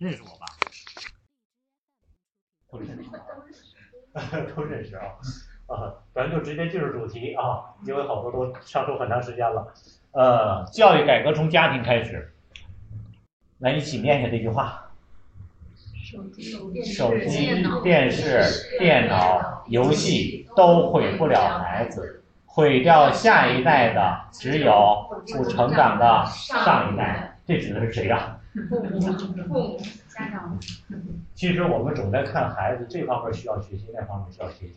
认识我吧？都认识，都认识啊！啊，咱就直接进入主题啊，因为好多都上周很长时间了。呃，教育改革从家庭开始，来一起念一下这句话。手机、电视、电脑、游戏都毁不了孩子，毁掉下一代的只有不成长的上一代。这指的是谁呀？父母、父母、家长。其实我们总在看孩子这方面需要学习，那方面需要学习。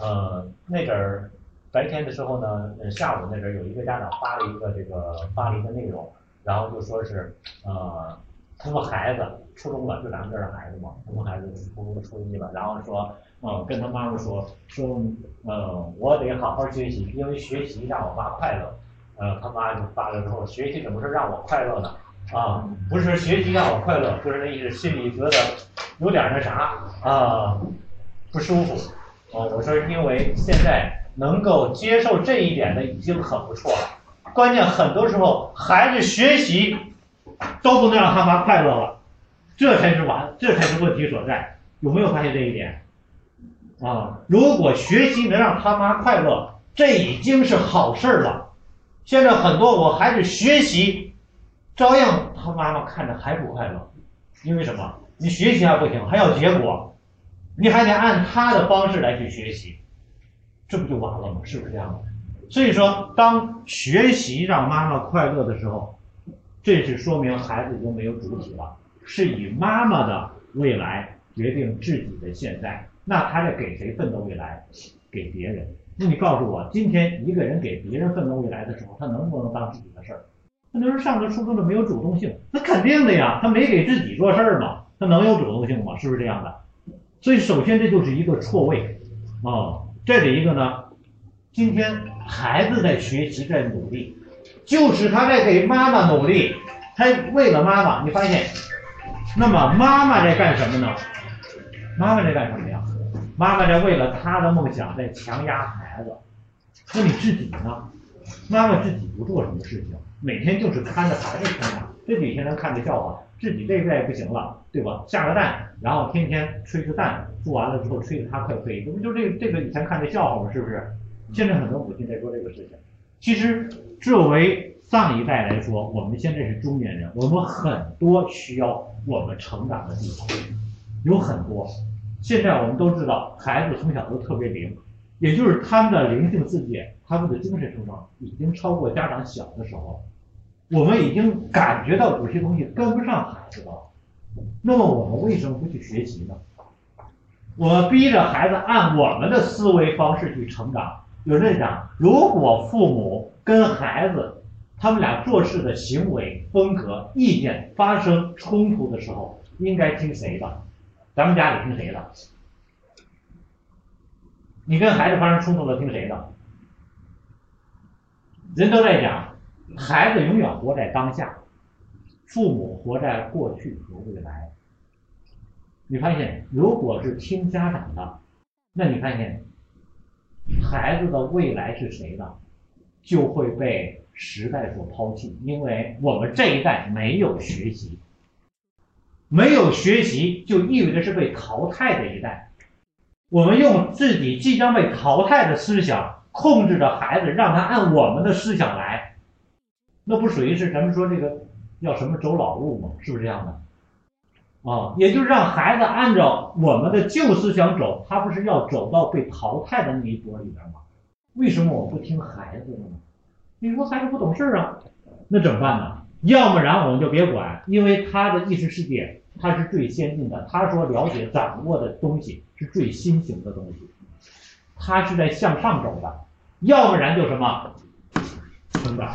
呃，那阵儿白天的时候呢，下午那阵儿有一个家长发了一个这个发了一个内容，然后就说是呃。他们孩子初中了，就咱们这儿的孩子嘛。他们孩子初中初一了，然后说，嗯，跟他妈妈说，说，嗯，我得好好学习，因为学习让我妈快乐。呃，他妈就发了之后，学习怎么是让我快乐呢？啊，不是学习让我快乐，就是那意思，心里觉得有点那啥啊，不舒服。哦，我说，因为现在能够接受这一点的已经很不错了。关键很多时候孩子学习。都不能让他妈快乐了，这才是完，这才是问题所在。有没有发现这一点？啊，如果学习能让他妈快乐，这已经是好事了。现在很多我孩子学习，照样他妈妈看着还不快乐，因为什么？你学习还不行，还要结果，你还得按他的方式来去学习，这不就完了吗？是不是这样的？所以说，当学习让妈妈快乐的时候。这是说明孩子已经没有主体了，是以妈妈的未来决定自己的现在。那他在给谁奋斗未来？给别人。那你告诉我，今天一个人给别人奋斗未来的时候，他能不能当自己的事儿？那就是上个初中的没有主动性，那肯定的呀，他没给自己做事儿嘛，他能有主动性吗？是不是这样的？所以首先这就是一个错位啊。这是一个呢，今天孩子在学习，在努力。就是他在给妈妈努力，他为了妈妈，你发现，那么妈妈在干什么呢？妈妈在干什么呀？妈妈在为了他的梦想在强压孩子。那你自己呢？妈妈自己不做什么事情，每天就是看着孩子成长。这几天能看着笑话，自己这一代不行了，对吧？下个蛋，然后天天吹个蛋，做完了之后吹得他快飞，这不就这这个以前看的笑话吗？是不是？现在很多母亲在做这个事情。其实，作为上一代来说，我们现在是中年人，我们很多需要我们成长的地方，有很多。现在我们都知道，孩子从小都特别灵，也就是他们的灵性世界，他们的精神成长已经超过家长小的时候。我们已经感觉到有些东西跟不上孩子了。那么我们为什么不去学习呢？我们逼着孩子按我们的思维方式去成长。有人讲，如果父母跟孩子他们俩做事的行为风格、意见发生冲突的时候，应该听谁的？咱们家里听谁的？你跟孩子发生冲突了，听谁的？人都在讲，孩子永远活在当下，父母活在过去和未来。你发现，如果是听家长的，那你发现。孩子的未来是谁的，就会被时代所抛弃，因为我们这一代没有学习，没有学习就意味着是被淘汰的一代。我们用自己即将被淘汰的思想控制着孩子，让他按我们的思想来，那不属于是咱们说这个叫什么走老路吗？是不是这样的？啊，也就是让孩子按照我们的旧思想走，他不是要走到被淘汰的那一波里边吗？为什么我不听孩子的呢？你说孩子不懂事啊，那怎么办呢？要么然我们就别管，因为他的意识世界他是最先进的，他所了解掌握的东西是最新型的东西，他是在向上走的。要不然就什么成长，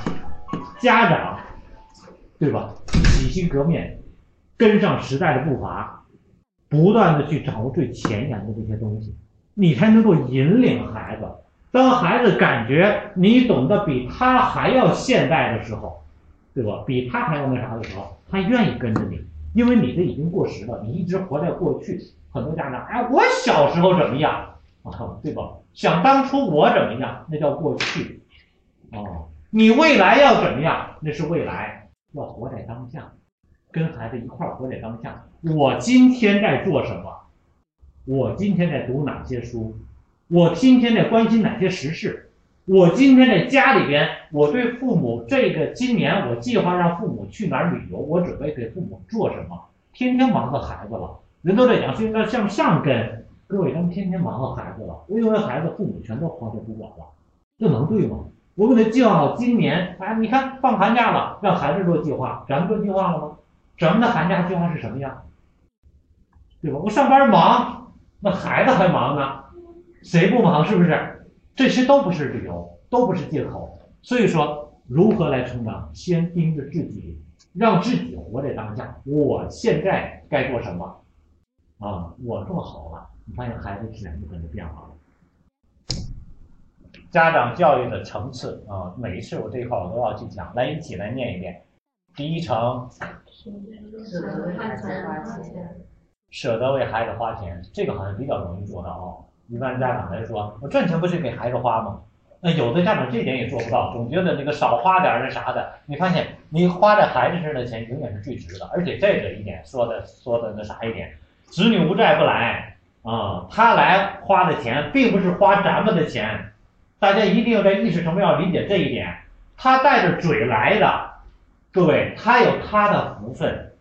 家长，对吧？洗心革面。跟上时代的步伐，不断的去掌握最前沿的这些东西，你才能够引领孩子。当孩子感觉你懂得比他还要现代的时候，对吧？比他还要那啥的时候，他愿意跟着你，因为你的已经过时了，你一直活在过去。很多家长，哎，我小时候怎么样啊？对吧？想当初我怎么样，那叫过去。哦，你未来要怎么样？那是未来，要活在当下。跟孩子一块儿活在当下。我今天在做什么？我今天在读哪些书？我今天在关心哪些时事？我今天在家里边，我对父母这个今年我计划让父母去哪儿旅游，我准备给父母做什么？天天忙着孩子了，人都在讲是应该向上跟。各位，咱们天天忙活孩子了，因为孩子，父母全都抛下不管了，这能对吗？我给他计划好今年，哎，你看放寒假了，让孩子做计划，咱们做计划了吗？咱们的寒假计划是什么样？对吧？我上班忙，那孩子还忙呢，谁不忙？是不是？这些都不是理由，都不是借口。所以说，如何来成长？先盯着自己，让自己活在当下。我现在该做什么？啊，我做好了。你发现孩子自然就跟着变化了。家长教育的层次啊，每一次我这一块我都要去讲，来一起来念一遍。第一层，舍得为孩子花钱，舍得为孩子花钱，这个好像比较容易做到哦。一般家长来说，我赚钱不是给孩子花吗？那有的家长这点也做不到，总觉得那个少花点那啥的。你发现你花在孩子身上的钱永远是最值的，而且再者一点说的说的那啥一点，子女无债不来。啊，他来花的钱并不是花咱们的钱，大家一定要在意识层面要理解这一点。他带着嘴来的，各位，他有他的福分。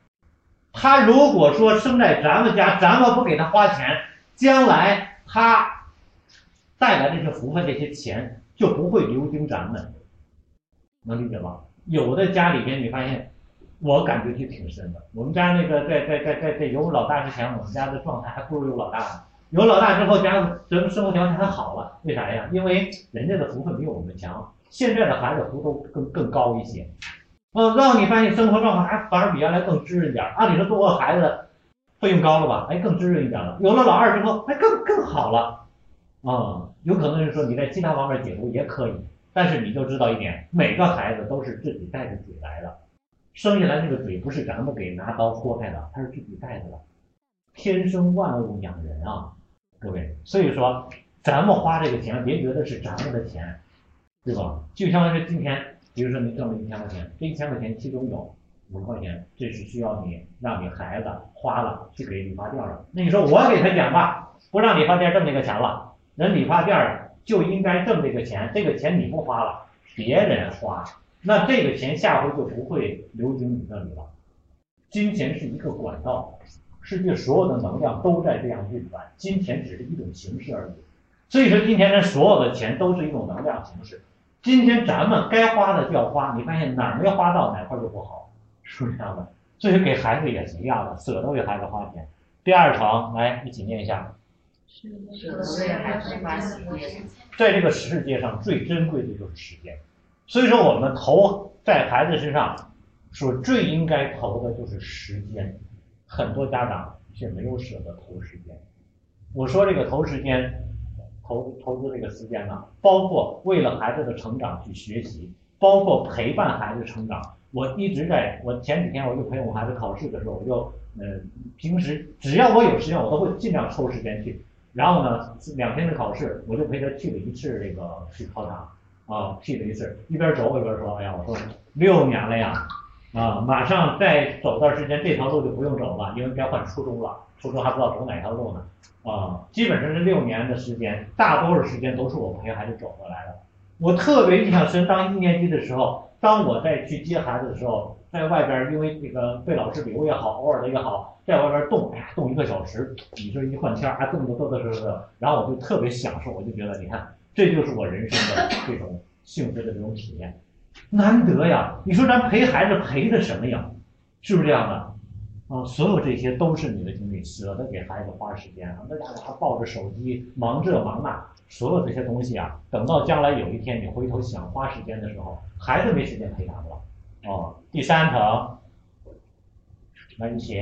他如果说生在咱们家，咱们不给他花钱，将来他带来这些福分，这些钱就不会流经咱们，能理解吗？有的家里边，你发现。我感觉就挺深的。我们家那个在在在在在有老大之前，我们家的状态还不如有老大呢。有老大之后，家生生活条件还好了，为啥呀？因为人家的福分比我们强。现在的孩子福都更更高一些，嗯，让你发现生活状况还反而比原来更滋润点。按理说多个孩子费用高了吧？哎，更滋润一点了。有了老二之后，哎，更更好了。嗯，有可能是说你在其他方面解读也可以，但是你就知道一点，每个孩子都是自己带着嘴来的。生下来那个嘴不是咱们给拿刀豁开的，他是自己带着的。天生万物养人啊，各位，所以说咱们花这个钱，别觉得是咱们的钱，对吧？就像是今天，比如说你挣了一千块钱，这一千块钱其中有五十块钱，这是需要你让你孩子花了去给理发店了。那你说我给他讲吧，不让理发店挣这个钱了，人理发店就应该挣这个钱，这个钱你不花了，别人花。那这个钱下回就不会流经你那里了。金钱是一个管道，世界所有的能量都在这样运转，金钱只是一种形式而已。所以说，今天的所有的钱都是一种能量形式。今天咱们该花的就要花，你发现哪儿没花到哪块就不好，是不是这样的？所以给孩子也是一样的，舍得为孩子花钱。第二层，来一起念一下。舍得为孩子花时间。在这个世界上最珍贵的就是时间。所以说，我们投在孩子身上，所最应该投的就是时间。很多家长却没有舍得投时间。我说这个投时间，投投资这个时间呢，包括为了孩子的成长去学习，包括陪伴孩子成长。我一直在，我前几天我就陪我孩子考试的时候，我就呃，平时只要我有时间，我都会尽量抽时间去。然后呢，两天的考试，我就陪他去了一次这个去考场。啊，去了一次，一边走一边说：“哎呀，我说六年了呀，啊，马上再走段时间，这条路就不用走了，因为该换初中了，初中还不知道走哪条路呢。啊，基本上是六年的时间，大多数时间都是我陪孩子走过来的。我特别印象深，当一年级的时候，当我在去接孩子的时候，在外边因为这个被老师留也好，偶尔的也好，在外边动，哎呀，动一个小时，你说一换天儿，还动动动动动动，然后我就特别享受，我就觉得，你看。”这就是我人生的这种幸福的这种体验，难得呀！你说咱陪孩子陪的什么呀？是不是这样的？啊，所有这些都是你的经历，舍得给孩子花时间啊，那家伙还抱着手机忙这忙那，所有这些东西啊，等到将来有一天你回头想花时间的时候，孩子没时间陪他们了。哦，第三层，来一起。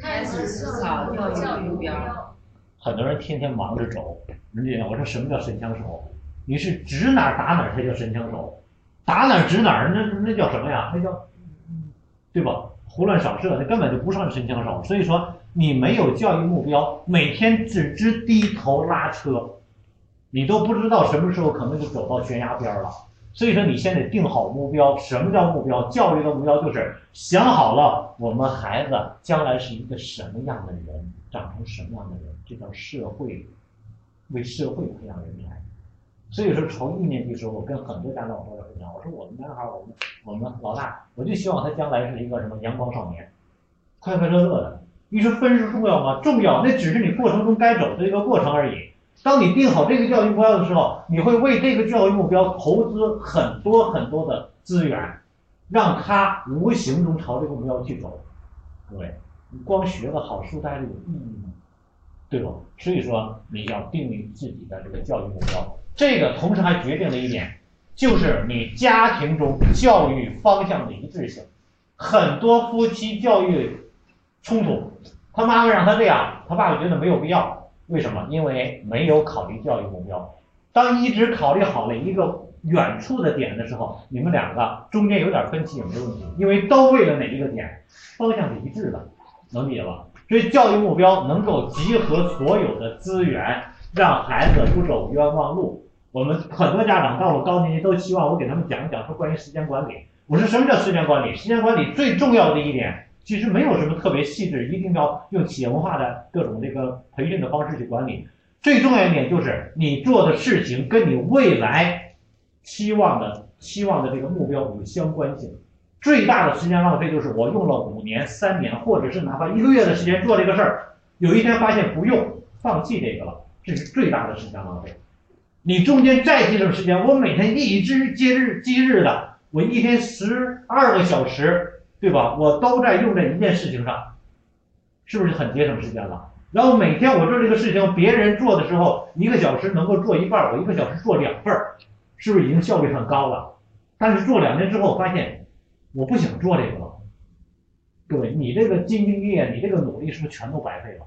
开始思考教育目标。很多人天天忙着走，人家我说什么叫神枪手？你是指哪打哪才叫神枪手，打哪指哪儿那那叫什么呀？那叫，对吧？胡乱扫射，那根本就不算神枪手。所以说你没有教育目标，每天只知低头拉车，你都不知道什么时候可能就走到悬崖边了。所以说你先得定好目标。什么叫目标？教育的目标就是想好了，我们孩子将来是一个什么样的人，长成什么样的人，这叫社会，为社会培养人才。所以说，从一年级时候，我跟很多家长都在分享，我说我们男孩，我们我们老大，我就希望他将来是一个什么阳光少年，快快乐乐的。你说分数重要吗？重要，那只是你过程中该走的一个过程而已。当你定好这个教育目标的时候，你会为这个教育目标投资很多很多的资源，让他无形中朝这个目标去走。各位，你光学个好书呆着有意义吗？对吧？所以说你要定立自己的这个教育目标。这个同时还决定了一点，就是你家庭中教育方向的一致性。很多夫妻教育冲突，他妈妈让他这样，他爸爸觉得没有必要。为什么？因为没有考虑教育目标。当你只考虑好了一个远处的点的时候，你们两个中间有点分歧也没问题，因为都为了哪一个点，方向是一致的，能理解吧？所以教育目标能够集合所有的资源，让孩子不走冤枉路。我们很多家长到了高年级都希望我给他们讲一讲说关于时间管理。我说什么叫时间管理？时间管理最重要的一点，其实没有什么特别细致，一定要用企业文化的各种这个培训的方式去管理。最重要一点就是你做的事情跟你未来期望的期望的这个目标有相关性。最大的时间浪费就是我用了五年、三年，或者是哪怕一个月的时间做这个事儿，有一天发现不用，放弃这个了，这是最大的时间浪费。你中间再节省时间，我每天一直接日积日的，我一天十二个小时，对吧？我都在用在一件事情上，是不是很节省时间了？然后每天我做这个事情，别人做的时候一个小时能够做一半，我一个小时做两份，是不是已经效率很高了？但是做两年之后发现，我不想做这个了。各位，你这个兢兢业业，你这个努力是不是全都白费了？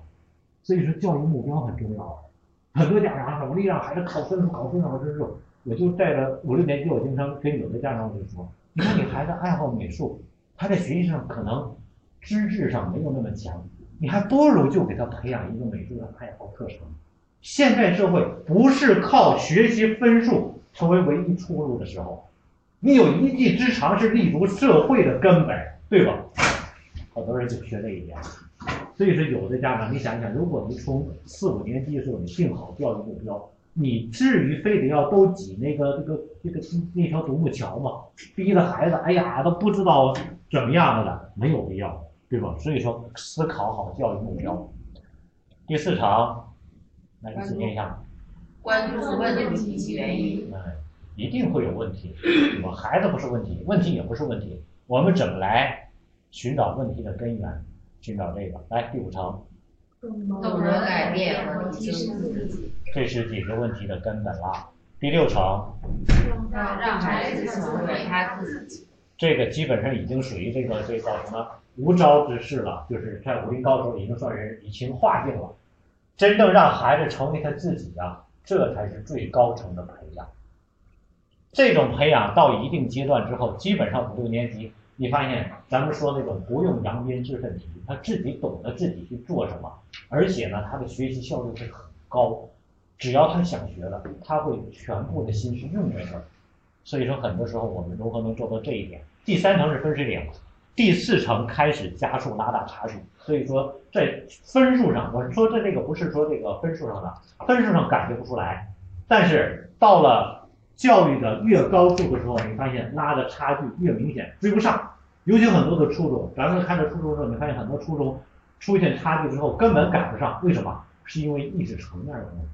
所以说，教育目标很重要。很多家长努力让孩子考分数，考分数，考分数。我就带着五六年级，我经常跟有的家长就说：“你看你孩子爱好美术，他在学习上可能资质上没有那么强，你还不如就给他培养一个美术的爱好课程。现在社会不是靠学习分数成为唯一出路的时候，你有一技之长是立足社会的根本，对吧？好多人就学这一点。”所以说，有的家长，你想想，如果你从四五年级的时候你定好教育目标，你至于非得要都挤那个那个那个那条独木桥吗？逼着孩子，哎呀，都不知道怎么样了，没有必要，对吧？所以说，思考好教育目标。第四场，来个字念一下。关注问题及原因。嗯，一定会有问题，我？孩子不是问题，问题也不是问题，我们怎么来寻找问题的根源？寻找这个，来第五层，懂得改变和提升自己，这是解决问题的根本了。第六层，让让孩子成为他自己，这个基本上已经属于这个这叫什么无招之事了，就是在武林高手已经算是以情化境了。真正让孩子成为他自己啊，这才是最高层的培养。这种培养到一定阶段之后，基本上五六年级。你发现咱们说那种不用扬鞭自奋题，他自己懂得自己去做什么，而且呢，他的学习效率是很高。只要他想学了，他会全部的心思用在这儿。所以说，很多时候我们如何能做到这一点？第三层是分水岭，第四层开始加速拉大差距。所以说，在分数上，我说的这个不是说这个分数上的，分数上感觉不出来，但是到了教育的越高处的时候，你发现拉的差距越明显，追不上。尤其很多的初中，咱们看着初中时候，你发现很多初中出现差距之后根本赶不上，为什么？是因为意识层面的东西，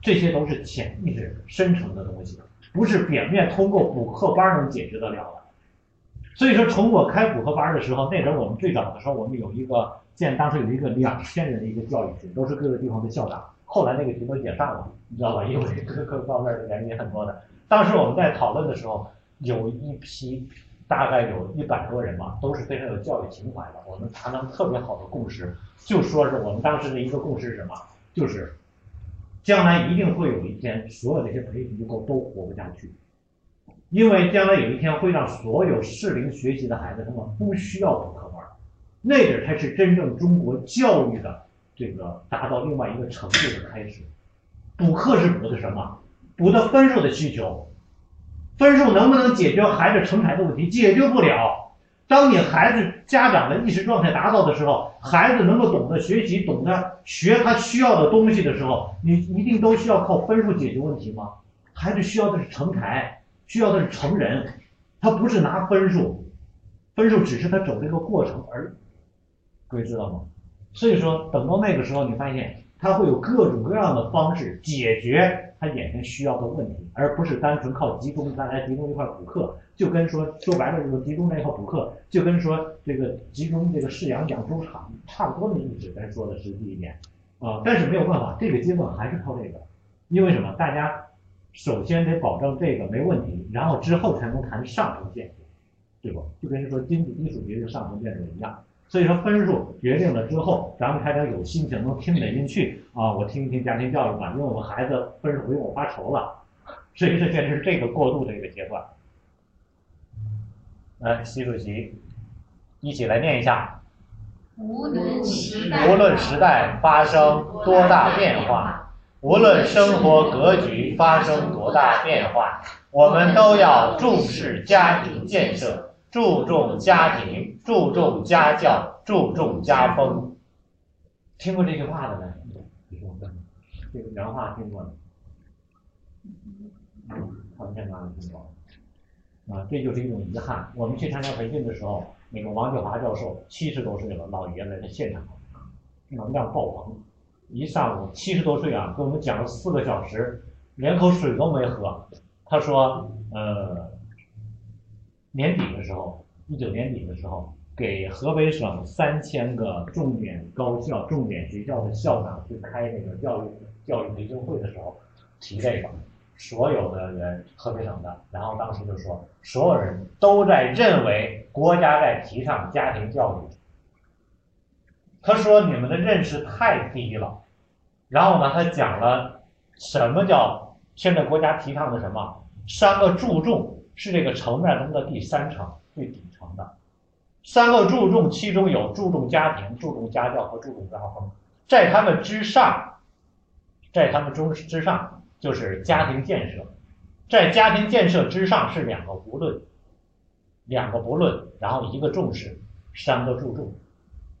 这些都是潜意识深层的东西，不是表面通过补课班能解决得了的。所以说，从我开补课班的时候，那阵我们最早的时候，我们有一个建，当时有一个两千人的一个教育群，都是各个地方的校长。后来那个群都解散了，你知道吧？因为各个方面的原因很多的。当时我们在讨论的时候，有一批。大概有一百多人吧，都是非常有教育情怀的。我们达成特别好的共识，就说是我们当时的一个共识是什么？就是将来一定会有一天，所有这些培训机构都活不下去，因为将来有一天会让所有适龄学习的孩子他们不需要补课班，那个才是真正中国教育的这个达到另外一个程度的开始。补课是补的什么？补的分数的需求。分数能不能解决孩子成才的问题？解决不了。当你孩子家长的意识状态达到的时候，孩子能够懂得学习，懂得学他需要的东西的时候，你一定都需要靠分数解决问题吗？孩子需要的是成才，需要的是成人，他不是拿分数，分数只是他走这个过程而。各位知道吗？所以说，等到那个时候，你发现他会有各种各样的方式解决他眼前需要的问题，而不是单纯靠集中大家集中一块补课。就跟说说白了，就是集中在一块补课，就跟说这个集中这个饲养养猪场差不多的意思。咱说的实际一点啊，但是没有办法，这个阶段还是靠这个，因为什么？大家首先得保证这个没问题，然后之后才能谈上层建筑，对不？就跟说经济基础决定上层建筑一样。所以说分数决定了之后，咱们才能有心情能听得进去啊！我听一听家庭教育吧，因为我们孩子分数不用我发愁了。所以这现在是这个过渡的一个阶段。来，习主席一起来念一下。无论时代无论时代发生多大变化，无论生活格局发生多大变化，我们都要重视家庭建设，注重家庭。注重家教，注重家风。听过这句话的呢？这个原话听过的？他们天哪里听过？啊，这就是一种遗憾。我们去参加培训的时候，那个王俊华教授七十多岁了，老爷子在现场，能量爆棚，一上午七十多岁啊，给我们讲了四个小时，连口水都没喝。他说，呃，年底的时候，一九年底的时候。给河北省三千个重点高校、重点学校的校长去开那个教育教育培训会的时候，提这个，所有的人，河北省的，然后当时就说，所有人都在认为国家在提倡家庭教育。他说你们的认识太低了，然后呢，他讲了什么叫现在国家提倡的什么三个注重是这个层面中的第三层最底层的。三个注重，其中有注重家庭、注重家教和注重家风，在他们之上，在他们中之上就是家庭建设，在家庭建设之上是两个不论，两个不论，然后一个重视，三个注重，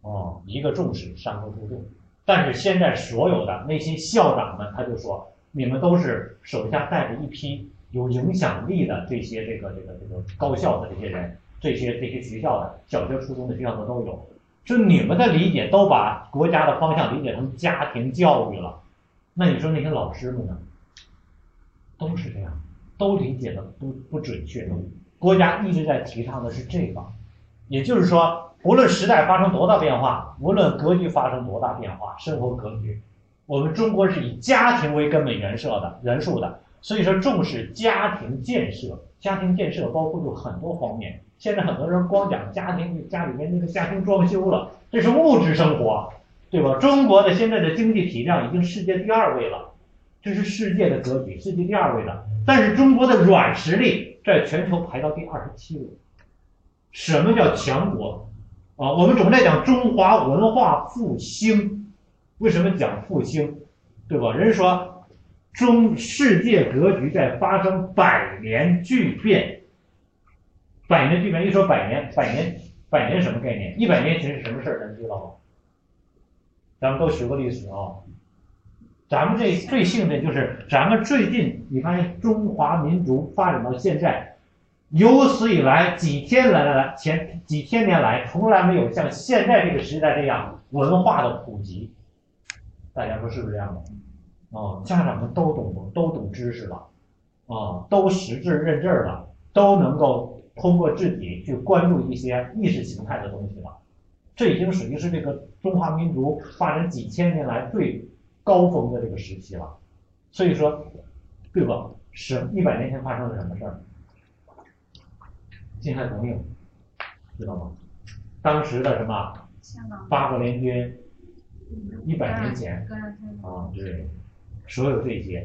哦，一个重视，三个注重。但是现在所有的那些校长们，他就说，你们都是手下带着一批有影响力的这些这个这个这个高校的这些人。这些这些学校的小学、初中的学校的都有，就你们的理解都把国家的方向理解成家庭教育了，那你说那些老师们呢？都是这样，都理解的不不准确。国家一直在提倡的是这个，也就是说，无论时代发生多大变化，无论格局发生多大变化，生活格局，我们中国是以家庭为根本元设的元素的，所以说重视家庭建设。家庭建设包括有很多方面。现在很多人光讲家庭，家里面那个家庭装修了，这是物质生活，对吧？中国的现在的经济体量已经世界第二位了，这是世界的格局，世界第二位了。但是中国的软实力在全球排到第二十七位。什么叫强国？啊，我们总在讲中华文化复兴，为什么讲复兴？对吧？人说中世界格局在发生百年巨变。百年巨变，一说百年，百年，百年什么概念？一百年前是什么事儿？咱知道吗？咱们都学过历史啊。咱们这最幸运的就是，咱们最近你发现中华民族发展到现在，有史以来几千来来来前几千年来，从来没有像现在这个时代这样文化的普及。大家说是不是这样的？啊，家长们都懂，都懂知识了，啊，都识字认字了，都能够。通过自己去关注一些意识形态的东西了，这已经属于是这个中华民族发展几千年来最高峰的这个时期了。所以说，对吧？是一百年前发生了什么事儿？辛亥革命，知道吗？当时的什么？八国联军，一百年前啊，对，所有这些。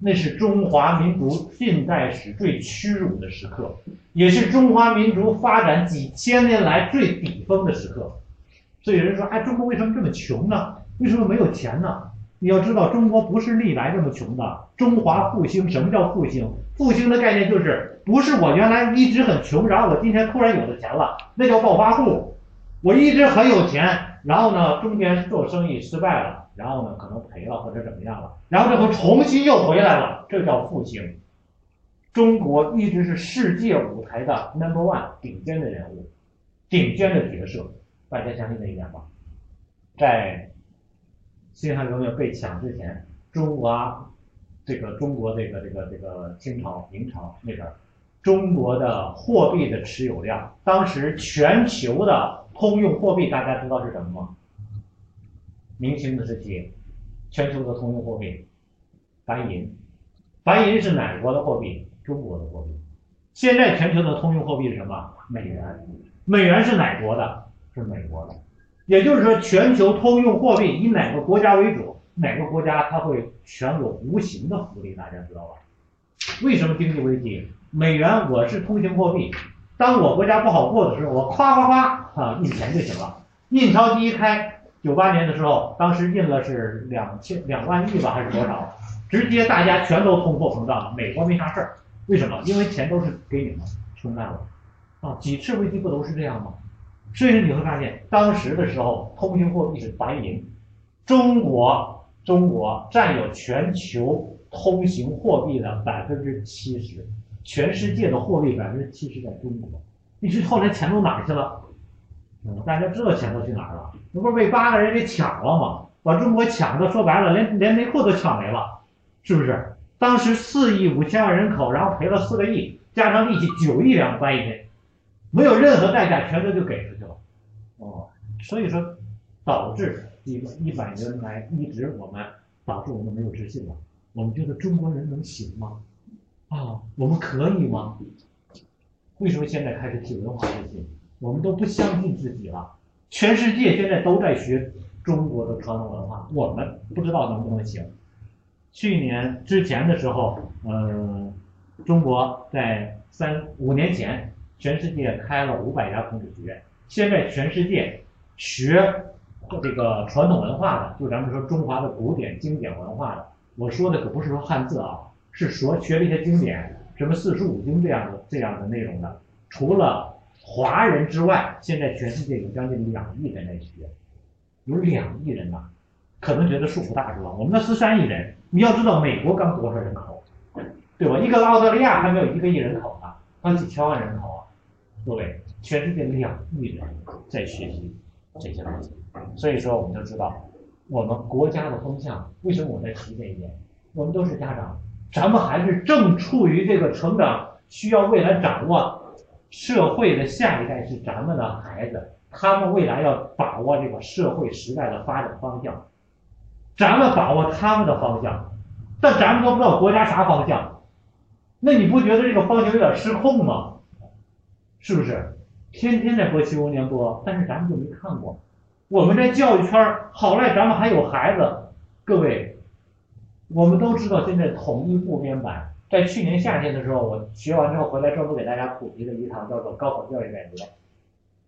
那是中华民族近代史最屈辱的时刻，也是中华民族发展几千年来最顶峰的时刻。所以有人说：“哎，中国为什么这么穷呢？为什么没有钱呢？你要知道，中国不是历来这么穷的。中华复兴，什么叫复兴？复兴的概念就是，不是我原来一直很穷，然后我今天突然有了钱了，那叫暴发户。我一直很有钱，然后呢，中间做生意失败了，然后呢，可能赔了或者怎么样了，然后这回重新又回来了，这叫复兴。中国一直是世界舞台的 number one 顶尖的人物，顶尖的角色，大家相信这一点吧？在辛亥革命被抢之前，中国这个中国这个这个这个清朝明朝那边，中国的货币的持有量，当时全球的通用货币大家知道是什么吗？明清的时期，全球的通用货币白银，白银是哪国的货币？中国的货币。现在全球的通用货币是什么？美元。美元是哪国的？是美国的。也就是说，全球通用货币以哪个国家为主，哪个国家它会享有无形的福利，大家知道吧？为什么经济危机？美元我是通行货币，当我国家不好过的时候，我夸夸夸啊印钱就行了。印钞机一开，九八年的时候，当时印了是两千两万亿吧，还是多少？直接大家全都通货膨胀了，美国没啥事儿。为什么？因为钱都是给你们出卖了啊！几次危机不都是这样吗？所以你会发现，当时的时候，通行货币是白银，中国中国占有全球通行货币的百分之七十，全世界的货币百分之七十在中国。你说后来钱都哪去了？大家知道钱都去哪儿了？那不是被八个人给抢了吗？把中国抢的，说白了，连连内裤都抢没了，是不是？当时四亿五千万人口，然后赔了四个亿，加上利息九亿两白银，没有任何代价，全都就给出去了。哦，所以说导致一一百年来一直我们导致我们没有自信了。我们觉得中国人能行吗？啊，我们可以吗？为什么现在开始提文化自信？我们都不相信自己了。全世界现在都在学中国的传统文化，我们不知道能不能行。去年之前的时候，嗯、中国在三五年前，全世界开了五百家孔子学院。现在全世界学这个传统文化的，就咱们说中华的古典经典文化的，我说的可不是说汉字啊，是说学这些经典，什么四书五经这样的这样的内容的。除了华人之外，现在全世界有将近两亿人在学，有两亿人呐、可能觉得数不大是吧？我们那十三亿人，你要知道美国刚多少人口，对吧？一个澳大利亚还没有一个亿人口呢，刚几千万人口啊，各位，全世界两亿人在学习这些东西，所以说我们就知道我们国家的风向。为什么我在提这一点？我们都是家长，咱们还是正处于这个成长，需要未来掌握社会的下一代是咱们的孩子，他们未来要把握这个社会时代的发展方向。咱们把握他们的方向，但咱们都不知道国家啥方向，那你不觉得这个方向有点失控吗？是不是？天天在播新闻联播，但是咱们就没看过。我们在教育圈，好赖咱们还有孩子，各位，我们都知道现在统一部编版，在去年夏天的时候，我学完之后回来专门给大家普及了一堂叫做高考教育改革。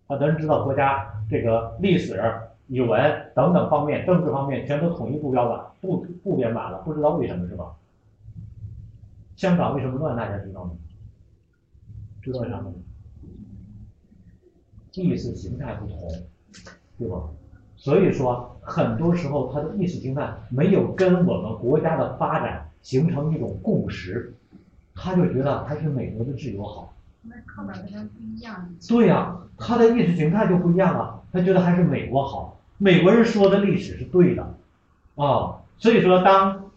啊，咱知道国家这个历史、语文等等方面、政治方面全都统一部标版、不不编版了，不知道为什么是吧？香港为什么乱？大家知道吗？知道为啥吗？意识形态不同，对吧？所以说，很多时候他的意识形态没有跟我们国家的发展形成一种共识，他就觉得还是美国的自由好。那看法跟咱不一样。对呀、他的意识形态就不一样了，他觉得还是美国好，美国人说的历史是对的，啊，所以说当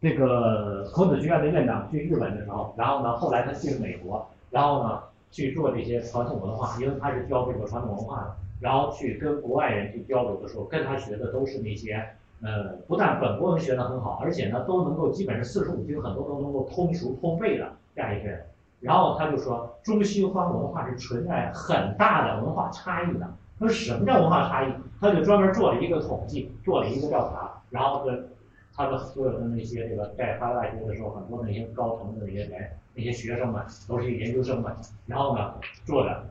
这个孔子学院的院长去日本的时候，然后呢，后来他去了美国，然后呢去做这些传统文化，因为他是教这个传统文化的，然后去跟国外人去交流的时候，跟他学的都是那些。呃，不但本国文学得很好，而且呢，都能够基本上四书五经很多都能够通熟通背的这样一个人。然后他就说，中西方文化是存在很大的文化差异的。他说什么叫文化差异？他就专门做了一个统计，做了一个调查，然后跟他的所有的那些这个在哈佛大学的时候，很多那些高层的那些人，那些学生们都是研究生们，然后呢做的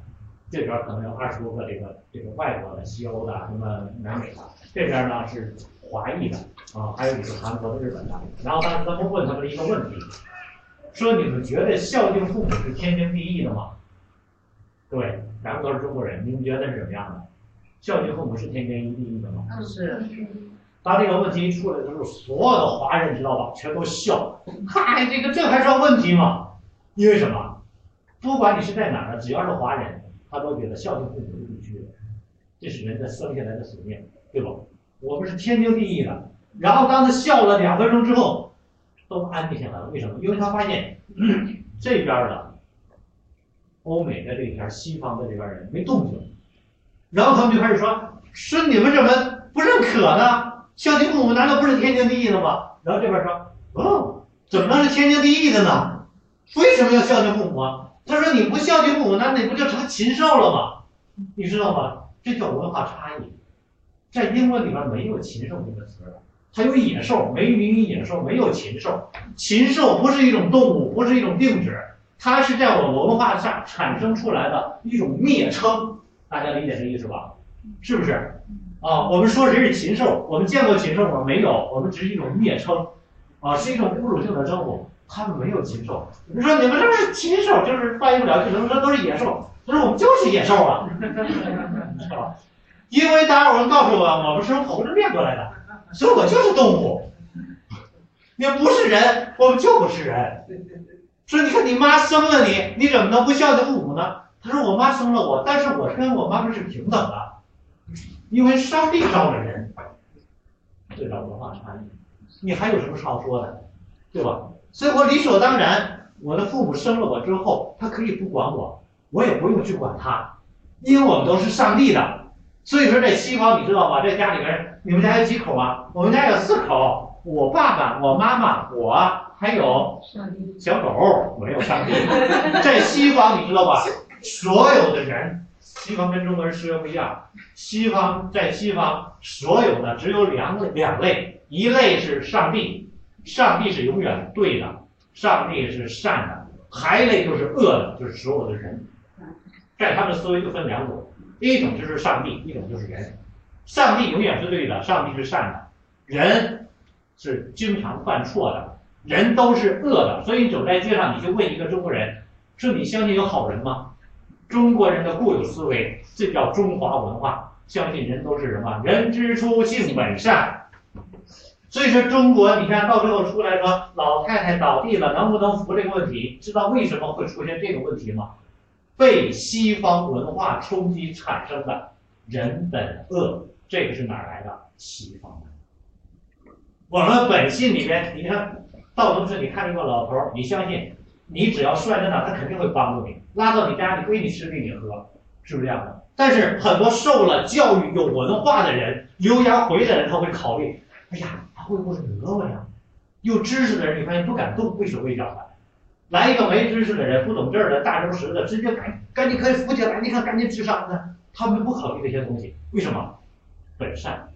这边可能有二十多个这个这个外国的、西欧的、什么南美的，这边呢是华裔的啊，还有你是韩国的、日本的。然后当时他们问他们一个问题，说你们觉得孝敬父母是天经地义的吗？对，咱们都是中国人，你们觉得是什么样的？孝敬父母是天经地义的吗？是，当这个问题一出来的时候，所有的华人知道吧，全都笑。嗨，这个这还算问题吗？因为什么？不管你是在哪儿的，只要是华人，他都觉得孝敬父母是必须的，这是人的生下来的使命，对吧？我们是天经地义的。然后当他笑了两分钟之后，都安静下来了。为什么？因为他发现 这边的欧美的这边、西方的这边人没动静，然后他们就开始说：“是你们怎么不认可呢？孝敬父母难道不是天经地义的吗？”然后这边说：“哦，怎么能是天经地义的呢？为什么要孝敬父母啊？”他说：“你不孝敬父母，那你不就成禽兽了吗？你知道吗？这叫文化差异。在英文里边没有禽兽这个词儿，它有野兽，没名于野兽，没有禽兽。禽兽不是一种动物，不是一种定旨，它是在我们文化上产生出来的一种蔑称。大家理解这意思吧？是不是？啊，我们说人是禽兽，我们见过禽兽吗？没有，我们只是一种蔑称，啊，是一种侮辱性的称呼。他们没有禽兽。你说你们这是禽兽，就是翻译不了，就能说都是野兽。他说我们就是野兽啊，是吧？因为达尔文告诉我，我们是从猴子变过来的，所以我就是动物。你不是人，我们就不是人。说你看你妈生了你，你怎么能不孝敬父母呢？他说我妈生了我，但是我跟我妈妈是平等的，因为上帝造了人，这叫文化差异。你还有什么好说的，对吧？所以我理所当然，我的父母生了我之后，他可以不管我，我也不用去管他，因为我们都是上帝的。所以说在西方，你知道吗？在家里边，你们家有几口啊？我们家有四口，我爸爸、我妈妈、我还有小狗，没有上帝。在西方，你知道吧？所有的人，西方跟中国人思维不一样。西方在西方，所有的只有两类，两类，一类是上帝，上帝是永远对的，上帝是善的；还一类就是恶的，就是所有的人。在他们思维就分两种。一种就是上帝，一种就是人。上帝永远是对的，上帝是善的，人是经常犯错的，人都是恶的。所以你走在街上，你就问一个中国人，说你相信有好人吗？中国人的固有思维，这叫中华文化，相信人都是什么？人之初，性本善。所以说中国，你看到最后出来说老太太倒地了，能不能扶这个问题？知道为什么会出现这个问题吗？被西方文化冲击产生的人本恶，这个是哪来的？西方的。我们本性里边，你看道德是，你看一个老头，你相信，你只要摔在那，他肯定会帮助你，拉到你家，你给你吃给你喝，是不是这样的？但是很多受了教育、有文化的人，留洋回的人，他会考虑，哎呀，他会不会讹我呀？有知识的人，你发现不敢动，畏手畏脚的。来一个没知识的人，不懂事儿的，大周实的，直接赶赶紧可以扶起来，你看赶紧治伤的，他们不考虑这些东西，为什么？本善，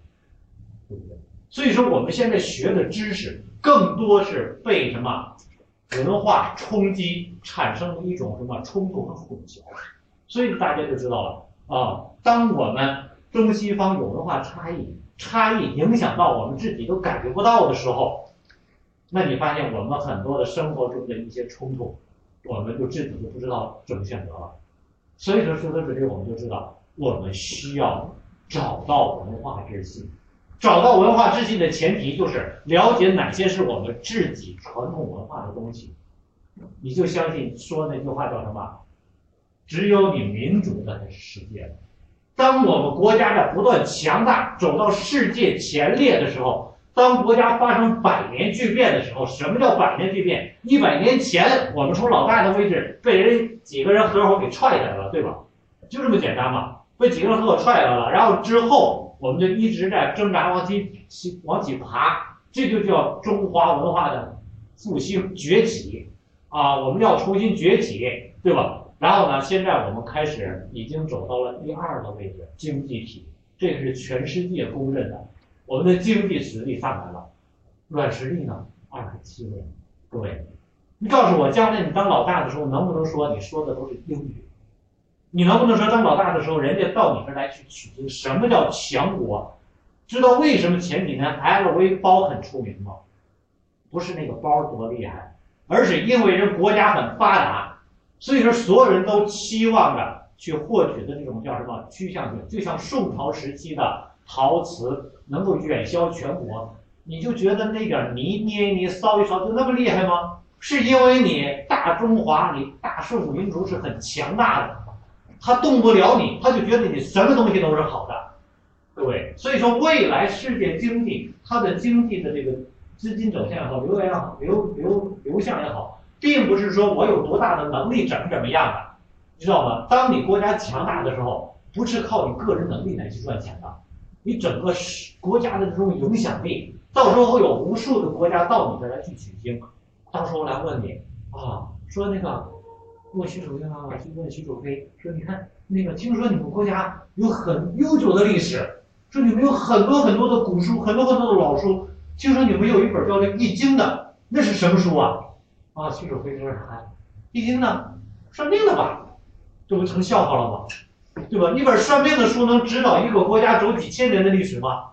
对不对？所以说我们现在学的知识，更多是被什么文化冲击，产生了一种什么冲突和混淆，所以大家就知道了啊。当我们中西方有文化差异，差异影响到我们自己都感觉不到的时候。那你发现我们很多的生活中的一些冲突，我们就自己就不知道怎么选择了。所以说说到这里，我们就知道我们需要找到文化自信。找到文化自信的前提就是了解哪些是我们自己传统文化的东西。你就相信说那句话叫什么？只有你民族的才是世界的。当我们国家在不断强大，走到世界前列的时候。当国家发生百年巨变的时候，什么叫百年巨变？一百年前，我们从老大的位置被人几个人合伙给踹下来了，对吧？就这么简单嘛，被几个人合伙踹下来了。然后之后，我们就一直在挣扎，往起往起爬，这就叫中华文化的复兴崛起啊！我们要重新崛起，对吧？然后呢，现在我们开始已经走到了第二个位置，经济体，这是全世界公认的。我们的经济实力上来了，软实力呢？二十七位，各位，你告诉我，将来你当老大的时候，能不能说你说的都是英语？你能不能说当老大的时候，人家到你这儿来去取经？什么叫强国？知道为什么前几年 LV 包很出名吗？不是那个包多厉害，而是因为人国家很发达，所以说所有人都期望着去获取的这种叫什么趋向性，就像宋朝时期的陶瓷能够远销全国，你就觉得那点泥捏一捏、烧一烧就那么厉害吗？是因为你大中华，你大宋民族是很强大的，他动不了你，他就觉得你什么东西都是好的，各位，所以说未来世界经济它的经济的这个。资金走向也好，流也好，流流流向也好，并不是说我有多大的能力怎么怎么样的，你知道吗？当你国家强大的时候，不是靠你个人能力来去赚钱的，你整个是国家的这种影响力，到时候会有无数的国家到你这来去取经，到时候来问你啊，说那个问习主席啊，去问徐楚飞，说你看那个听说你们国家有很悠久的历史，说你们有很多很多的古书，很多很多的老书。听说你们有一本叫《那易经》的，那是什么书啊？啊，新手会说啥呀？易经呢？算命的吧？这不成笑话了吗？对吧？一本算命的书能指导一个国家走几千年的历史吗？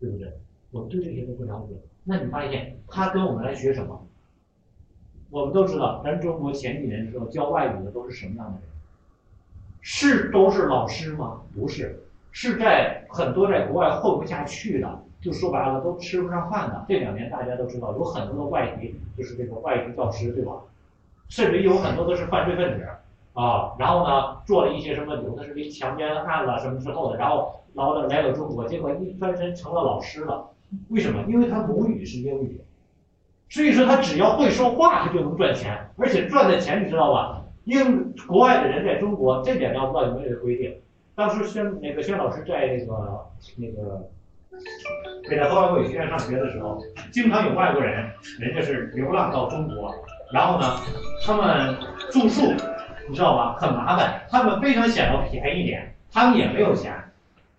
对不对？我们对这些都不了解。那你发现他跟我们来学什么？我们都知道，咱中国前几年的时候教外语的都是什么样的人？是都是老师吗？不是，是在很多在国外混不下去的。就说白了，都吃不上饭的。这两年大家都知道，有很多的外籍，就是这个外籍教师，对吧？甚至有很多都是犯罪分子啊。然后呢，做了一些什么，有的是被强奸案了什么之后的，然后捞到来到中国，结果一翻身成了老师了。为什么？因为他母语是英语，所以说他只要会说话，他就能赚钱，而且赚的钱你知道吧？英国外的人在中国，这点要不知道有没有规定。当时宣那个宣老师在那个那个。北大外国语学院上学的时候，经常有外国人，人家是流浪到中国，然后呢，他们住宿，你知道吧，很麻烦，他们非常想要便宜点，他们也没有钱，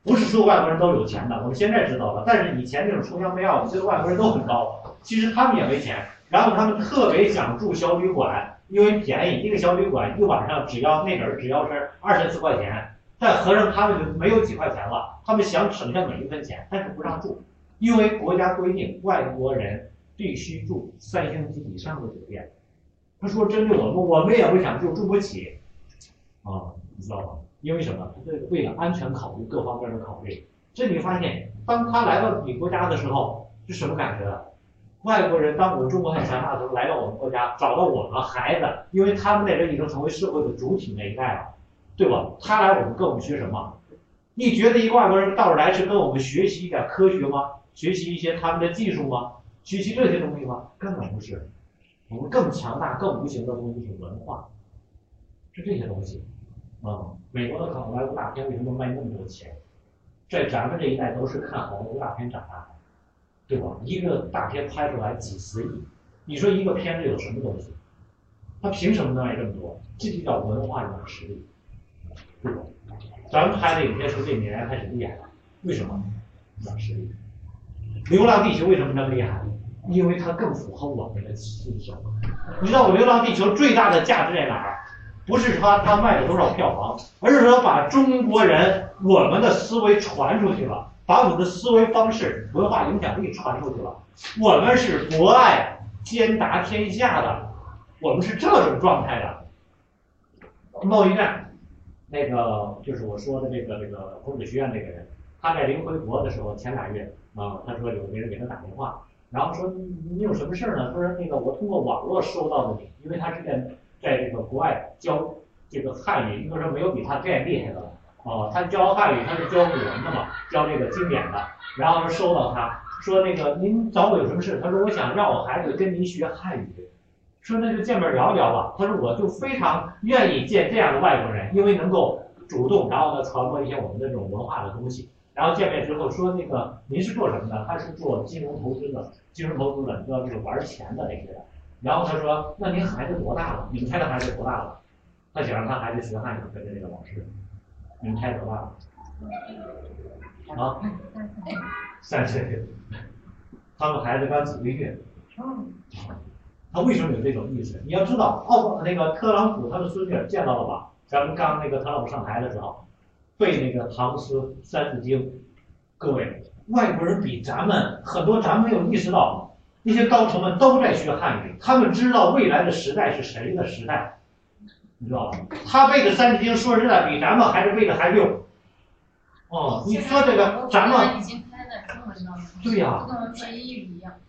不是说外国人都有钱的，我们现在知道了，但是以前那种崇洋媚外，觉得外国人都很高，其实他们也没钱，然后他们特别想住小旅馆，因为便宜，一个小旅馆一晚上只要那人只要是二十四块钱。在和尚他们就没有几块钱了，他们想省下每一分钱，但是不让住，因为国家规定外国人必须住三星级以上的酒店。他说针对我们，我们也不想住，住不起，啊，你知道吗？因为什么？这为了安全考虑，各方面的考虑。这你发现，当他来到你国家的时候，是什么感觉？外国人当我们中国很强大的时候，来到我们国家，找到我们孩子，因为他们那人已经成为社会的主体那一代了。对吧？他来我们跟我们学什么？你觉得一个外国人到这来是跟我们学习一点科学吗？学习一些他们的技术吗？学习这些东西吗？根本不是。我们更强大、更无形的东西是文化，是这些东西。啊，美国的好莱坞大片为什么卖那么多钱？在咱们这一代都是看好莱坞大片长大的，对吧？一个大片拍出来几十亿，你说一个片子有什么东西？他凭什么能卖这么多？这就叫文化软实力。对吧？咱们拍的影片从这几年开始厉害了，为什么？软实力。流浪地球为什么那么厉害？因为它更符合我们的心声。你知道我流浪地球最大的价值在哪儿？不是它它卖了多少票房，而是说把中国人我们的思维传出去了，把我们的思维方式、文化影响力传出去了。我们是博爱兼达天下的，我们是这种状态的。贸易战。那个就是我说的这个这个孔子学院那个人，他在临回国的时候，前俩月啊，他说有个人给他打电话，然后说你有什么事儿呢？他说那个我通过网络收到的你，因为他是在在这个国外教这个汉语，应该说没有比他更厉害的了。哦，他教汉语，他是教古文的嘛，教这个经典的。然后说收到他说那个您找我有什么事？他说我想让我孩子跟您学汉语。说那就见面聊聊吧。他说我就非常愿意见这样的外国人，因为能够主动，然后呢传播一些我们的这种文化的东西。然后见面之后说那个您是做什么的？他是做金融投资的，金融投资的，你知道就是玩钱的那些的。然后他说那您孩子多大了？你们猜他孩子多大了？他想让他孩子学汉语，跟着那个老师。你们猜多大了？啊？三岁。他们孩子刚几个月。他为什么有这种意识？你要知道，奥那个特朗普他的孙女见到了吧？咱们刚那个特朗普上台的时候，背那个唐诗三字经，各位外国人比咱们很多，咱们没有意识到，那些高层们都在学汉语，他们知道未来的时代是谁的时代，你知道吧？他背的《三字经》，说实在，比咱们还是背的还溜。哦，你说这个，咱们已经开在中文当中，对呀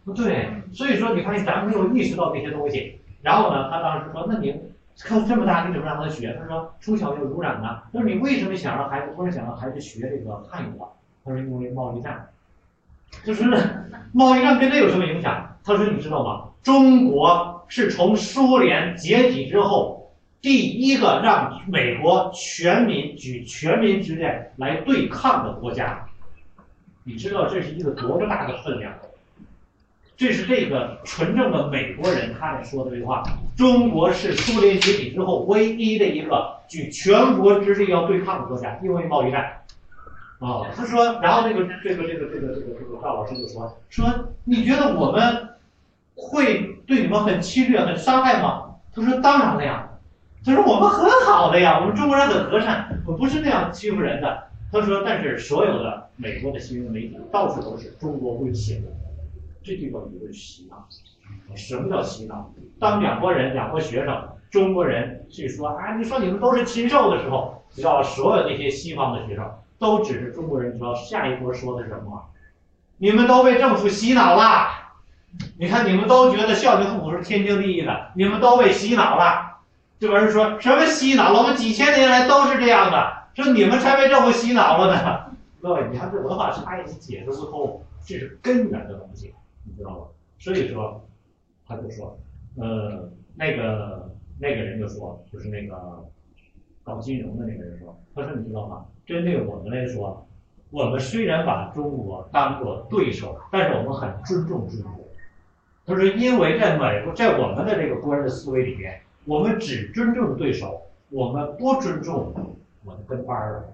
不对，所以说你发现咱们没有意识到这些东西。然后呢，他当时说，那你 看这么大，你怎么让他学？他说从小就濡染呢。他说你为什么想让孩子，不是想让孩子学这个汉语啊？他说因为贸易战，就是 贸易战跟这有什么影响？他说你知道吗？中国是从苏联解体之后第一个让美国全民举全民之力来对抗的国家。你知道这是一个多么大的分量？这是这个纯正的美国人他在说的这句话。中国是苏联解体之后唯一的一个举全国之力要对抗的国家，因为贸易战。啊、他说，然后这个这个这个这个这个这个赵老师就说说，你觉得我们会对你们很侵略、很伤害吗？他说当然了呀。他说我们很好的呀，我们中国人很和善，我不是那样欺负人的。他说，但是所有的美国的新闻媒体到处都是中国威胁，这地方就是洗脑。什么叫洗脑？当两拨人、两拨学生，中国人去说啊，你说你们都是禽兽的时候，你知道所有那些西方的学生都指着中国人，说下一波说的什么？你们都被政府洗脑了。你看，你们都觉得孝敬父母是天经地义的，你们都被洗脑了。这帮人说什么洗脑了？我们几千年来都是这样的，说你们才被政府洗脑了呢。各位，你看这文化差异解释不通，这是根源的东西，你知道吗？所以说，他就说，呃，那个那个人就说，就是那个搞金融的那个人说，他说你知道吗？针对我们来说，我们虽然把中国当做对手，但是我们很尊重中国。他说，因为在美国，在我们的这个国人的思维里面，我们只尊重对手，我们不尊重我的跟班儿的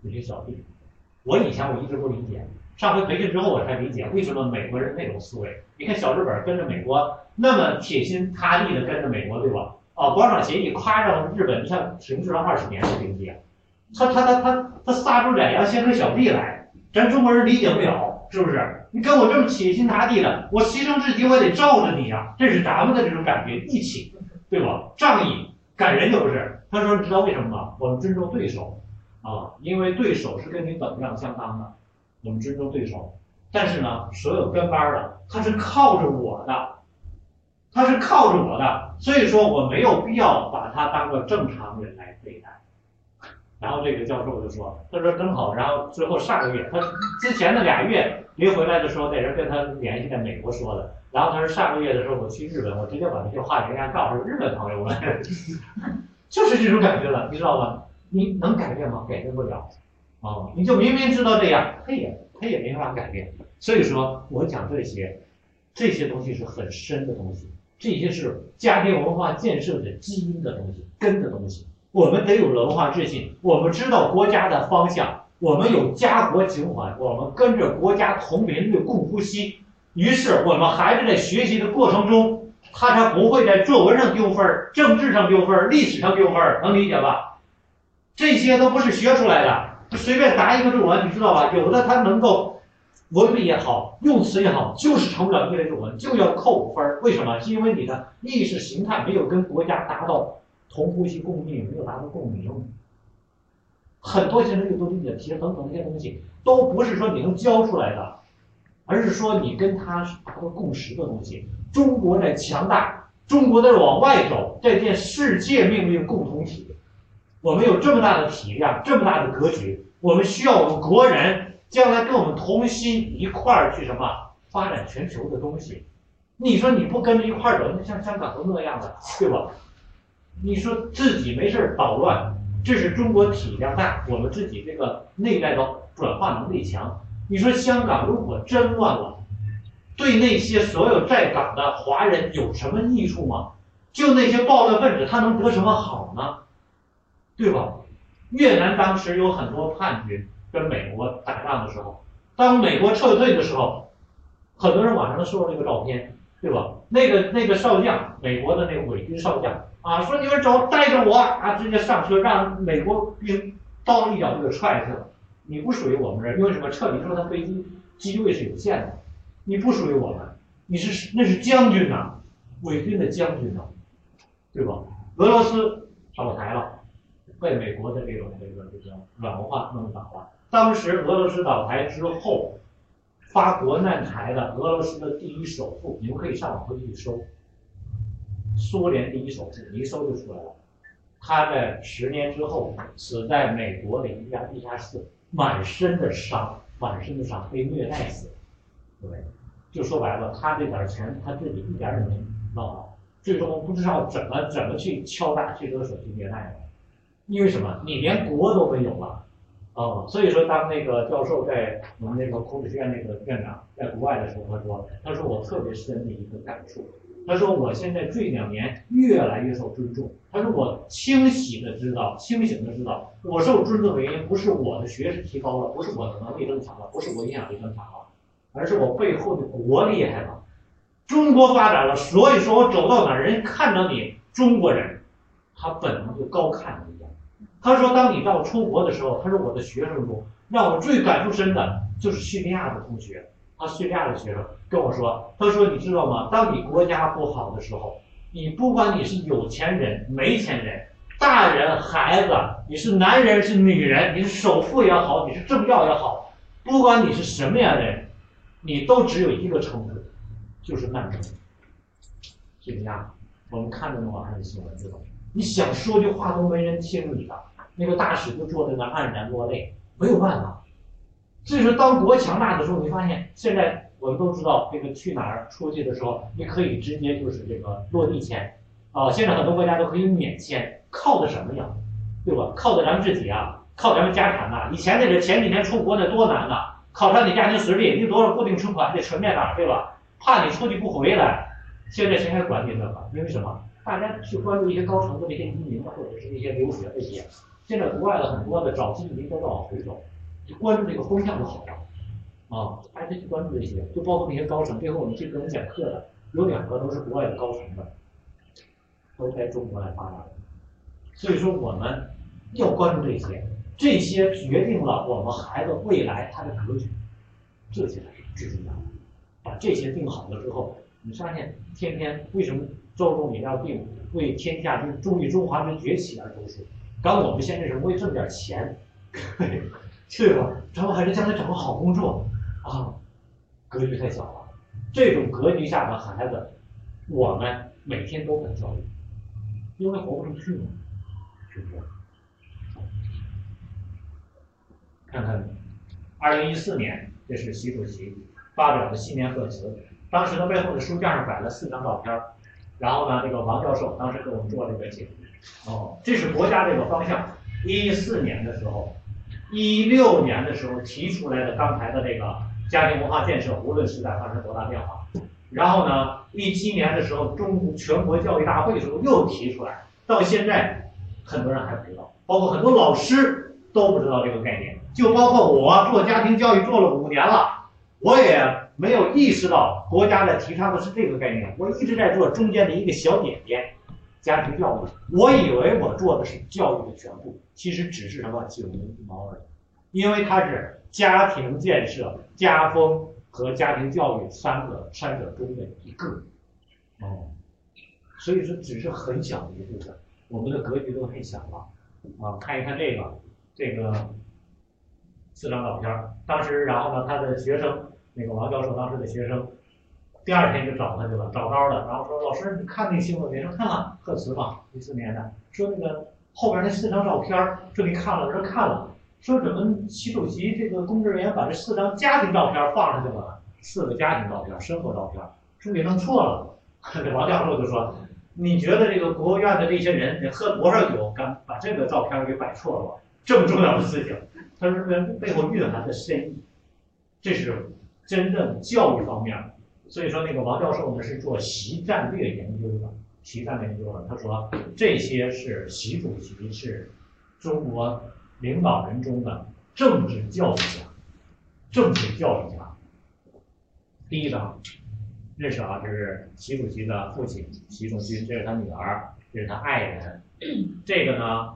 那些小弟。我以前我一直不理解，上回培训之后我才理解为什么美国人那种思维。你看小日本跟着美国那么铁心塌地的跟着美国，对吧？哦，广场协议夸让日本，像停滞了二十年的经济啊，他他他他他撒出宰羊先和小弟来，咱中国人理解不了，是不是？你跟我这么铁心塌地的，我牺牲自己，我得罩着你啊、这是咱们的这种感觉，义气，对吧？仗义感人就是。他说你知道为什么吗？我们尊重对手啊，因为对手是跟你等量相当的，我们尊重对手。但是呢，所有跟班儿的他是靠着我的，他是靠着我的，所以说我没有必要把他当做正常人来对待。然后这个教授就说，他说真好。然后最后上个月，他之前的俩月临回来的时候，那人跟他联系在美国说的。然后他说上个月的时候我去日本，我直接把这些话给人家告诉日本朋友们，就是这种感觉了，你知道吗？你能改变吗？改变不了。啊，你就明明知道这样，他也他也没法改变。所以说我讲这些，这些东西是很深的东西，这些是家庭文化建设的基因的东西，根的东西。我们得有文化自信，我们知道国家的方向，我们有家国情怀，我们跟着国家同频率共呼吸。于是我们孩子在学习的过程中，他才不会在作文上丢分，政治上丢分，历史上丢分，能理解吧？这些都不是学出来的，就随便答一个论文，你知道吧？有的他能够文笔也好，用词也好，就是成不了一类作文，就要扣五分儿。为什么？是因为你的意识形态没有跟国家达到同呼吸共命，没有达到共鸣。很多现在阅读理解题等等这些东西，都不是说你能教出来的，而是说你跟他达到共识的东西。中国在强大，中国在往外走，在建世界命运共同体。我们有这么大的体量，这么大的格局，我们需要我们国人将来跟我们同心一块儿去什么发展全球的东西。你说你不跟着一块儿走，那像香港都那样的，对吧？你说自己没事儿捣乱，这是中国体量大，我们自己这个内在的转化能力强。你说香港如果真乱了，对那些所有在港的华人有什么益处吗？就那些暴乱分子，他能得什么好呢？对吧？越南当时有很多叛军跟美国打仗的时候，当美国撤退的时候，很多人网上都说了这个照片，对吧？那个那个少将，美国的那个伪军少将啊，说你们走，带着我啊，直接上车，让美国兵刀一脚就给踹死了。你不属于我们这儿，因为什么？撤离之后他飞机机位是有限的，你不属于我们，你是那是将军呐，伪军的将军呐，对吧？俄罗斯倒台了，被美国的这种这个这个软文化弄倒了。当时俄罗斯倒台之后，发国难财的俄罗斯的第一首富，你们可以上网回去搜，苏联第一首富，你一搜就出来了。他在十年之后死在美国的一家地下室，满身的伤，满身的伤，被虐待死。对，就说白了，他这点钱他自己一点也没捞好，最终不知道怎么怎么去敲打希特勒手去虐待的，因为什么？你连国都没有了。哦，所以说，当那个教授在我们那个孔子学院那个院长在国外的时候，他说，他说我特别深的一个感触，他说我现在这两年越来越受尊重，他说我清晰的知道，清醒的知道，我受尊重的原因不是我的学识提高了，不是我的能力增强了，不是我影响力增强了，而是我背后的国厉害了，中国发展了，所以说我走到哪儿，人看到你中国人，他本能就高看你。他说：“当你到出国的时候，他说我的学生中让我最感触深的就是叙利亚的同学。他叙利亚的学生跟我说，他说你知道吗？当你国家不好的时候，你不管你是有钱人、没钱人、大人、孩子，你是男人是女人，你是首富也好，你是政要也好，不管你是什么样的人，你都只有一个称呼，就是难民。叙利亚，我们看着那网上的新闻，知道吗你想说句话都没人听你的。”那个大使就坐在那黯然落泪，没有办法。所以说，当国强大的时候，你发现现在我们都知道，这个去哪儿出去的时候，你可以直接就是这个落地签，啊，现在很多国家都可以免签，靠的什么呀？对吧？靠的咱们自己啊，靠咱们家产呐。以前那个前几年出国那多难呐，考察你家庭实力，你多少固定存款得存在哪儿，对吧？怕你出去不回来。现在谁还管你那个？因为什么？大家去关注一些高层次的一些移民或者是一些留学这些。现在国外的很多的找基金都在往回走，就关注这个风向就好了，啊，大家去关注这些，就包括那些高层。最后我们去跟人讲课的，有两个都是国外的高层的，都在中国来发展。所以说我们要关注这些，这些决定了我们孩子未来他的格局，这些才是最重要的。把这些定好了之后，你发现天天为什么周总理要定为天下之注意中华之崛起而读书？刚我们现在是为挣点钱，对吧？咱们还是将来找个好工作啊，格局太小了。这种格局下的孩子，我们每天都在教育，因为活不出去嘛，是不是？看看，二零一四年，这是习主席发表的新年贺词，当时的背后的书架上摆了四张照片然后呢，这个王教授当时给我们做了一个解读。哦，这是国家这个方向。一四年的时候，一六年的时候提出来的刚才的这个家庭文化建设，无论时代发生多大变化。然后呢，一七年的时候，中全国教育大会的时候又提出来，到现在很多人还不知道，包括很多老师都不知道这个概念。就包括我做家庭教育做了五年了，我也没有意识到国家在提倡的是这个概念。我一直在做中间的一个小点点。家庭教育，我以为我做的是教育的全部，其实只是什么九牛一毛而已，因为它是家庭建设、家风和家庭教育三个三者中的一个，哦，所以说只是很小的一部分，我们的格局都太小了，啊，看一看这个这个四张照片，当时然后呢，他的学生那个王教授当时的学生。第二天就找他去了，找到了，然后说：“老师，你看那新闻没？说看了贺词嘛，一四年的。说那个后边那四张照片，说你看了？说看了。说怎么习主席这个工作人员把这四张家庭照片放上去了？四个家庭照片，生活照片，说给弄错了。王教授就说：你觉得这个国务院的这些人得喝多少酒，敢把这个照片给摆错了？这么重要的事情，他说这背后蕴含的深意，这是真正教育方面。”所以说，那个王教授呢是做习战略研究的，习战略研究的。他说，这些是习主席是中国领导人中的政治教育家，政治教育家。第一张认识啊，这是习主席的父亲习仲勋，这是他女儿，这是他爱人。这个呢，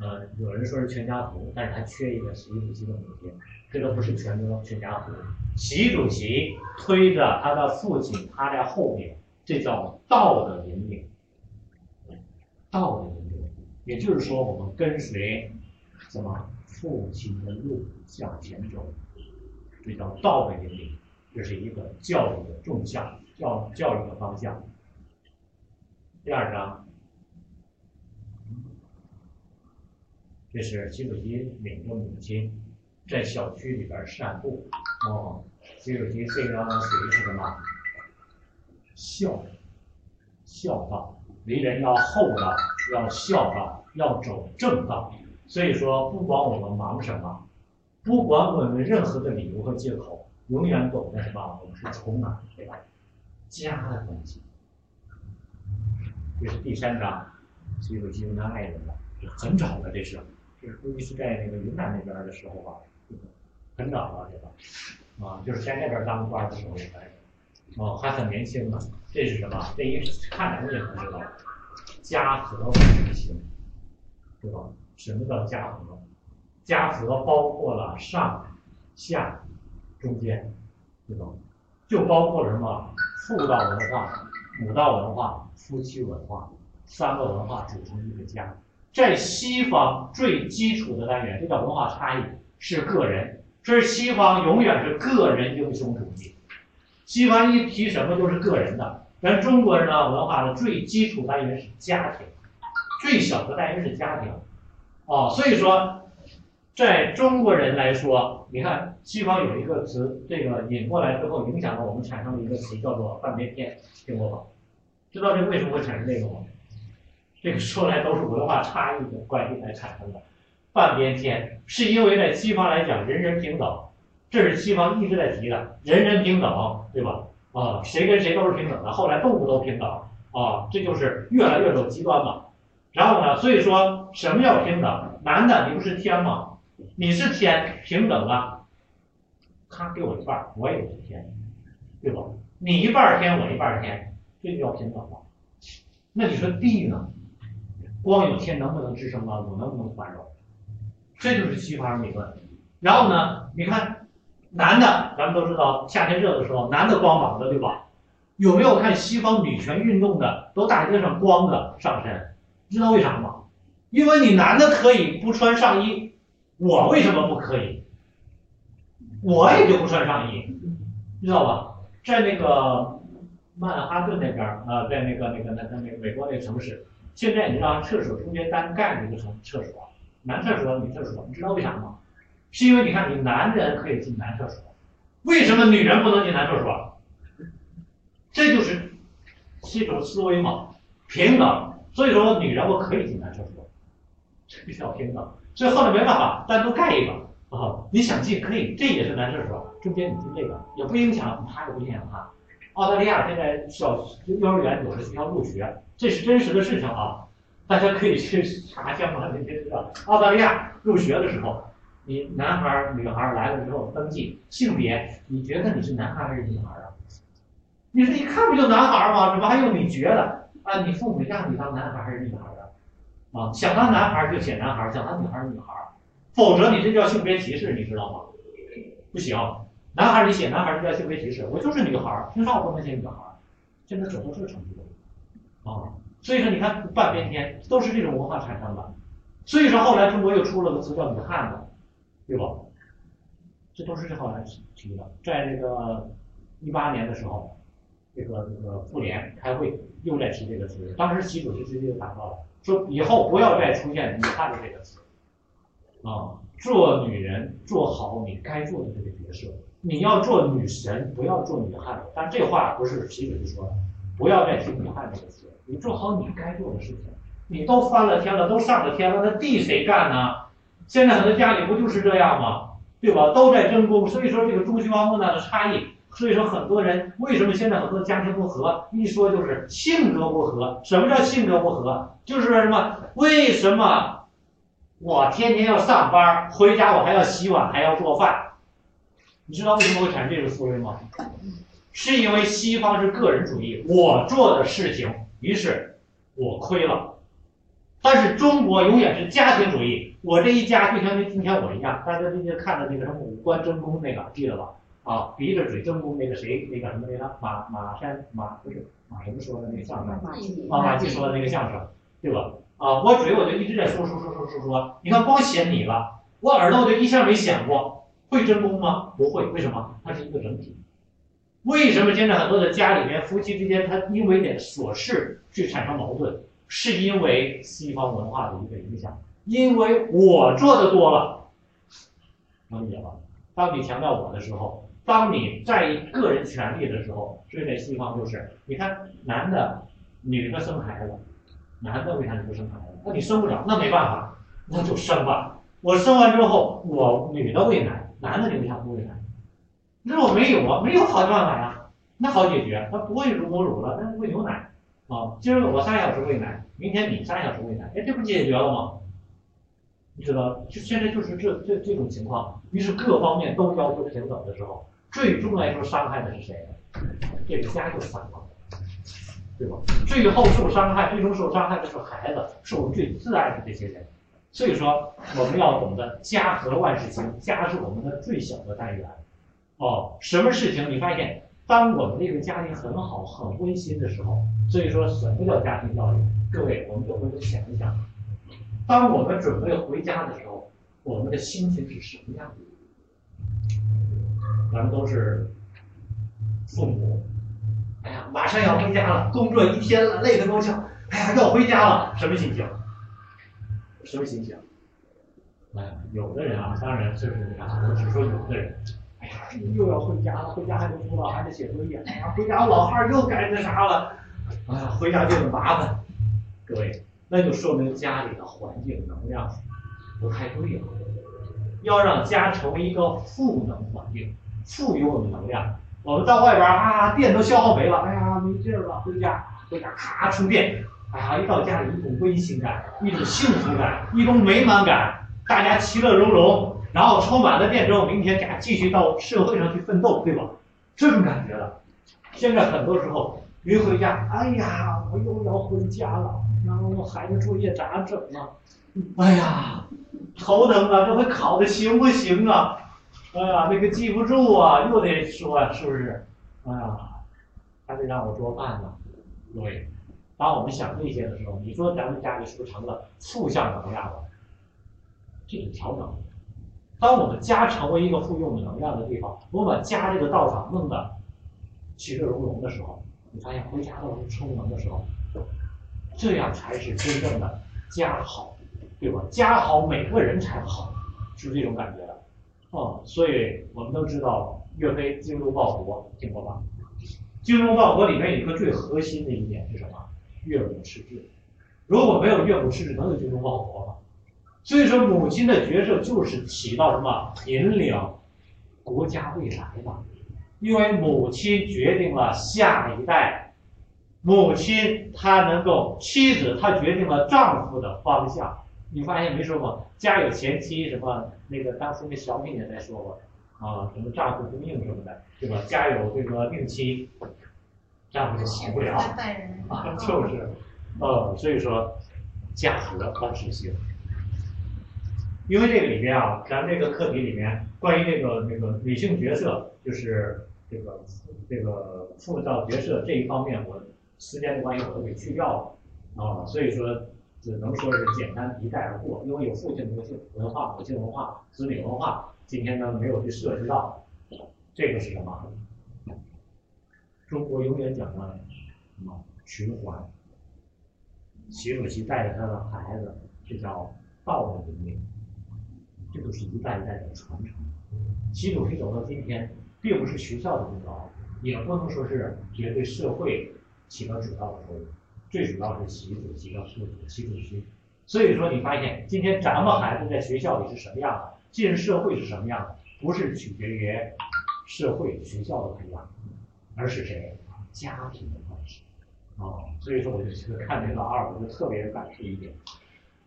呃，有人说是全家福，但是他缺一个习主席的母亲。这都不是全国全家福。习主席推着他的父亲，他在后面，这叫道的引领。道的引领，也就是说，我们跟随什么父亲的路向前走，这叫道的引领。这是一个教育的纵向，教教育的方向。第二章。这是习主席领着母亲在小区里边散步。哦，习主席这个属于是什么？孝，孝道，为人要厚道，要孝道，要走正道。所以说，不管我们忙什么，不管我们任何的理由和借口，永远懂得什么？我们是充满家的关系。这是第三章，习主席跟他爱人了，很早的这是。这是估计是在那个云南那边的时候吧，很早了对吧，啊，就是在那边当官的时候开始，哦，还很年轻呢。这是什么？这一看人就知道，家和万事兴，对吧？什么叫家和？家和包括了上、下、中间，对吧？就包括什么？父道文化、母道文化、夫妻文化，三个文化组成一个家。在西方最基础的单元，这叫文化差异，是个人。所以西方永远是个人英雄主义。西方一提什么都是个人的，咱中国人呢，文化的最基础单元是家庭，最小的单元是家庭。哦，所以说，在中国人来说，你看西方有一个词，这个引过来之后，影响了我们产生了一个词，叫做半边天，听过吧？知道这为什么会产生这个吗？这个说来都是文化差异的关系才产生的，半边天是因为在西方来讲人人平等，这是西方一直在提的，人人平等，对吧？啊，谁跟谁都是平等的，后来动物都平等啊，这就是越来越走极端嘛。然后呢，所以说什么叫平等？男的你不是天吗？你是天，平等啊，他给我一半，我也是天，对吧？你一半天，我一半天，这就叫平等吗。那你说地呢？光有天能不能支撑万物，能不能繁荣？这就是西方理论。然后呢，你看男的，咱们都知道夏天热的时候，男的光膀子，对吧？有没有看西方女权运动的都大街上光着上身？知道为啥吗？因为你男的可以不穿上衣，我为什么不可以？我也就不穿上衣，知道吧？在那个曼哈顿那边啊，在那个那个那个那个美国那个城市。现在你知道厕所中间单盖着一个什么厕所，男厕所、女厕所，你知道为啥吗？是因为你看你男人可以进男厕所，为什么女人不能进男厕所？这就是一种思维嘛，平等。所以说女人我可以进男厕所，这叫平等。所以后来没办法，单独盖一个啊，你想进可以，这也是男厕所，中间你进这个也不影响他，也不影响他。澳大利亚现在小幼儿园有的学校入学。这是真实的事情啊，大家可以去查相关的些资料。澳大利亚入学的时候，你男孩儿、女孩儿来了之后登记性别，你觉得你是男孩还是女孩啊？你说一看不就男孩吗？怎么还用你觉得啊？你父母让你当男孩还是女孩儿啊？啊，想当男孩就写男孩，想当女孩儿女孩，否则你这叫性别歧视，你知道吗？不行，男孩你写男孩儿就叫性别歧视，我就是女孩儿，凭啥我不能写女孩？现在走到这个程度了。啊，所以说你看半边天都是这种文化产生的，所以说后来中国又出了个词叫女汉子，对吧？这都是后来提的，在这个一八年的时候，这个这个妇联开会又在提这个词，当时习主席直接就谈到了，说以后不要再出现女汉子这个词，啊，做女人做好你该做的这个角色，你要做女神，不要做女汉子。但这话不是习主席说的。不要再提女汉子这个词，你做好你该做的事情。你都翻了天了，都上了天了，那地谁干呢？现在很多家里不就是这样吗？对吧？都在争功，所以说这个中西方莫大的差异。所以说很多人为什么现在很多家庭不和？一说就是性格不合。什么叫性格不合？就是说什么？为什么我天天要上班，回家我还要洗碗，还要做饭？你知道为什么会产生这种思维吗？是因为西方是个人主义，我做的事情，于是我亏了，但是中国永远是家庭主义，我这一家就像今天我一样，大家最近看的那个什么五官争功那个记得吧？啊，鼻子嘴争功那个谁那个什么那个马马山马不是马什么说的那个相声，马马季说的那个相声，对吧？啊，我嘴我就一直在说说说说说说，你看光显你了，我耳朵我就一下没显过，会争功吗？不会，为什么？它是一个整体。为什么现在很多的家里面夫妻之间，他因为点琐事去产生矛盾，是因为西方文化的一个影响，因为我做的多了，能理解吗？当你强调我的时候，当你在意个人权利的时候，所以在西方就是，你看男的、女的生孩子，男的为啥你不生孩子？那你生不了，那没办法，那就生吧。我生完之后，我女的喂奶，男的你为啥不喂奶？你说我没有啊，没有好的办法呀，那好解决，他不喂乳母乳了，那喂牛奶啊。今儿我三小时喂奶，明天你三小时喂奶，哎，这不解决了吗？你知道，就现在就是这这这种情况，于是各方面都要求平等的时候，最终来说伤害的是谁？这个家就散了，对吧？最后受伤害，最终受伤害的是孩子，是我们最挚爱的这些人。所以说，我们要懂得家和万事兴，家是我们的最小的单元。哦，什么事情你发现，当我们这个家庭很好、很温馨的时候，所以说什么叫家庭教育？各位，我们有回头想一想，当我们准备回家的时候，我们的心情是什么样的？咱们都是父母，哎呀，马上要回家了，工作一天了，累得够呛，哎呀，要回家了，什么心情？什么心情？哎，有的人啊，当然就是啊，我只说有的人。又要回家了，回家还得辅导孩子写作业。哎呀，回家老汉又该那啥了，哎呀，回家就很麻烦。各位，那就说明家里的环境能量不太对了。要让家成为一个赋能环境，富有能量。我们到外边啊，电都消耗没了，哎呀，没劲儿了，回家，回家咔充电。哎呀，一到家里一种温馨感，一种幸福感，一种美满感，大家其乐融融。然后充满了电之后，明天家继续到社会上去奋斗，对吧？这种感觉了。现在很多时候一回家，哎呀，我又要回家了，然后我孩子作业咋整啊？哎呀，头疼啊，这回考的行不行啊？哎呀，那个记不住啊，又得说，是不是？哎呀，还得让我做饭呢。对，当我们想这些的时候，你说咱们家里是不是成了负向能量了？这个调整。当我们家成为一个富有能量的地方，我们把家这个道场弄得其乐融融的时候，你发现回家都是充能的时候，这样才是真正的家好，对吧？家好，每个人才好，是不这种感觉的。哦，所以我们都知道岳飞精忠报国，听过吧？精忠报国里面有一个最核心的一点是什么？岳母赤志。如果没有岳母赤志，能有精忠报国吗？所以说，母亲的角色就是起到什么引领国家未来的，因为母亲决定了下一代，母亲她能够，妻子她决定了丈夫的方向。你发现没说过？家有贤妻，什么那个当时那小品也在说过啊，什么丈夫不命什么的，对吧？家有这个命妻，丈夫就好不了，啊，就是，呃，所以说家和万事兴。因为这个里边啊，咱这个课题里面关于这个那个女性角色，就是这个这个塑造角色这一方面，我时间的关系我都给去掉了啊，所以说只能说是简单一带而过，因为有父亲母性文化、母亲文化、子女文化，今天呢没有去涉及到，这个是什么？中国永远讲的什么循环？习主席带着他的孩子，这叫道德文明。这都是一代一代的传承。习主席走到今天，并不是学校的功劳，也不能说是绝对社会起到主要的作用，最主要是习主席的父母习主席。所以说，你发现今天咱们孩子在学校里是什么样的，进入社会是什么样的，不是取决于社会学校的培养，而是谁家庭的关系。啊、所以说我就看这个二，我就特别感触一点。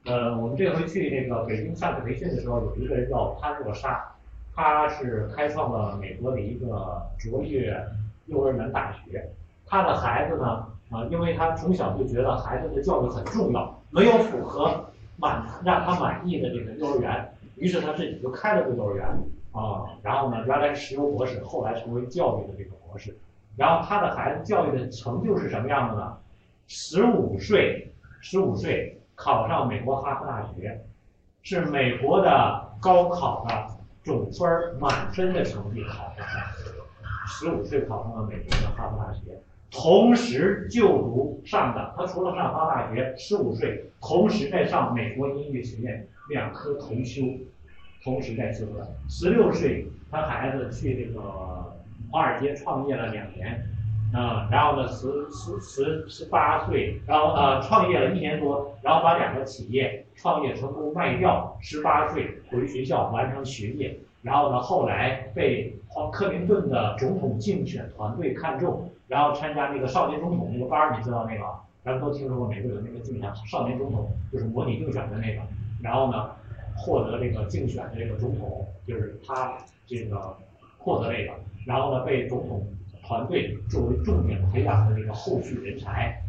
呃，我们这回去那个北京上次培训的时候，有一个人叫潘若沙，他是开创了美国的一个卓越幼儿园大学。他的孩子呢，啊，因为他从小就觉得孩子的教育很重要，没有符合满让他满意的这个幼儿园，于是他自己就开了个幼儿园啊，然后呢，原来是石油博士，后来成为教育的这个博士，然后他的孩子教育的成就是什么样的呢？十五岁，十五岁考上美国哈佛大学，是美国的高考的总分满分的成绩考上的，十五岁考上了美国的哈佛大学。同时就读上的，他除了上哈佛大学，十五岁同时在上美国音乐学院两科同修，同时在修的。十六岁，他孩子去这个华尔街创业了两年，啊、然后呢十十十十八岁，然后呃创业了一年多，然后把两个企业创业成功卖掉，十八岁回学校完成学业，然后呢后来被克林顿的总统竞选团队看中。然后参加那个少年总统那个班儿，你知道那个？咱们都听说过美国有那个竞选少年总统，就是模拟竞选的那个。然后呢，获得这个竞选的这个总统，就是他这个获得这个，然后呢被总统团队作为重点培养的这个后续人才。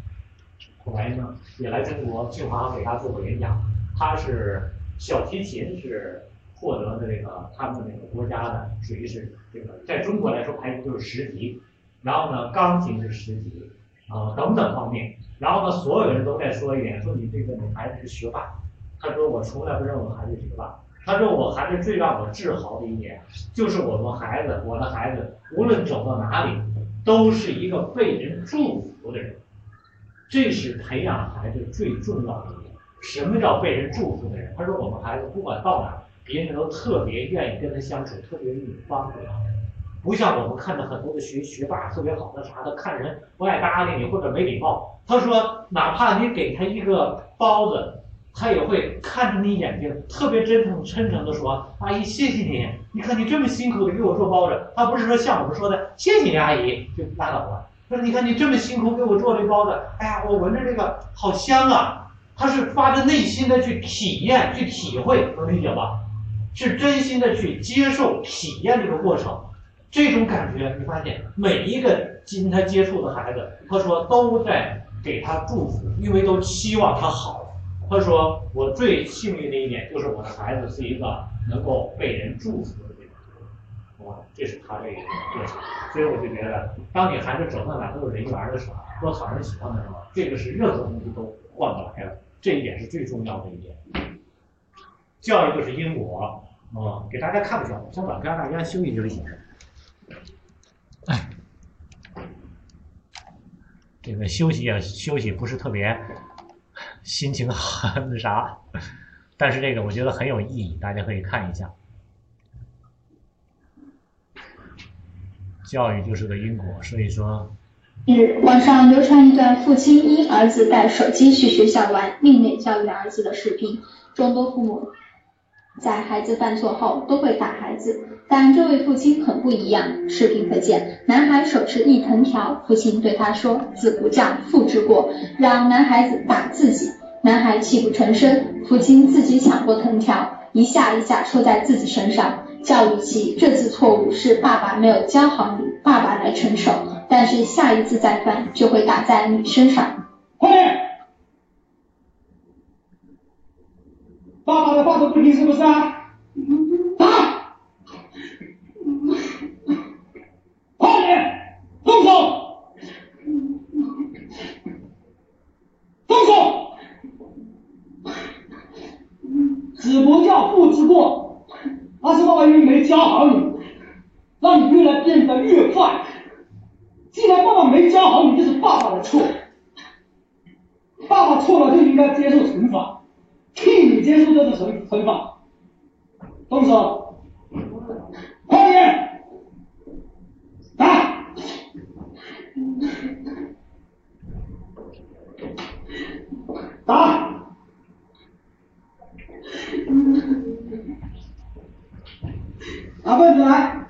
后来呢也来中国，清华给他做过演讲。他是小提琴是获得的这个他们那个国家的，属于是这个在中国来说排名就是十级。然后呢，钢琴是十级，啊、等等方面。然后呢，所有人都在说一点，说你这个你孩子是学霸。他说我从来不认为我孩子是学霸。他说我孩子最让我自豪的一点，就是我们孩子，我的孩子无论走到哪里，都是一个被人祝福的人。这是培养孩子最重要的一点。什么叫被人祝福的人？他说我们孩子不管到哪，别人都特别愿意跟他相处，特别愿意帮助他。不像我们看到很多的学学霸特别好的啥的，看人不爱搭理你或者没礼貌。他说，哪怕你给他一个包子，他也会看着你眼睛，特别真诚真诚的说：“阿姨，谢谢你，你看你这么辛苦的给我做包子。”他不是说像我们说的“谢谢你，阿姨”就拉倒了。说你看你这么辛苦给我做这包子，哎呀，我闻着这个好香啊！他是发自内心的去体验、去体会，能理解吧？是真心的去接受、体验这个过程。这种感觉，你发现每一个跟他接触的孩子，他说都在给他祝福，因为都期望他好。他说我最幸运的一点就是我的孩子是一个能够被人祝福的这种，哇，这是他这个过程。所以我就觉得，当你孩子走到哪都有人缘的时候，多讨人喜欢的时候，这个是任何东西都换不来的，这一点是最重要的一点。教育就是因果，啊、给大家看个小小短片，大家休息休息。这个休息啊，休息不是特别心情很那啥，但是这个我觉得很有意义，大家可以看一下。教育就是个因果，所以说近日，网上流传一段父亲因儿子带手机去学校玩，另类教育儿子的视频。众多父母在孩子犯错后都会打孩子，但这位父亲很不一样。视频可见，男孩手持一藤条，父亲对他说：“子不教，父之过。”让男孩子打自己，男孩泣不成声，父亲自己抢过藤条，一下一下戳在自己身上，教育其这次错误是爸爸没有教好你，爸爸来承受。但是下一次再犯就会打在你身上。快点！爸爸的话都不听是不是啊？打！快点！动手！动手！子不教，父之过，而是爸爸因为没教好你，让你越来变得越坏。既然爸爸没教好你，就是爸爸的错。爸爸错了就应该接受惩罚，替接受这个惩惩罚。动手，快点，打！打！拿棍子来！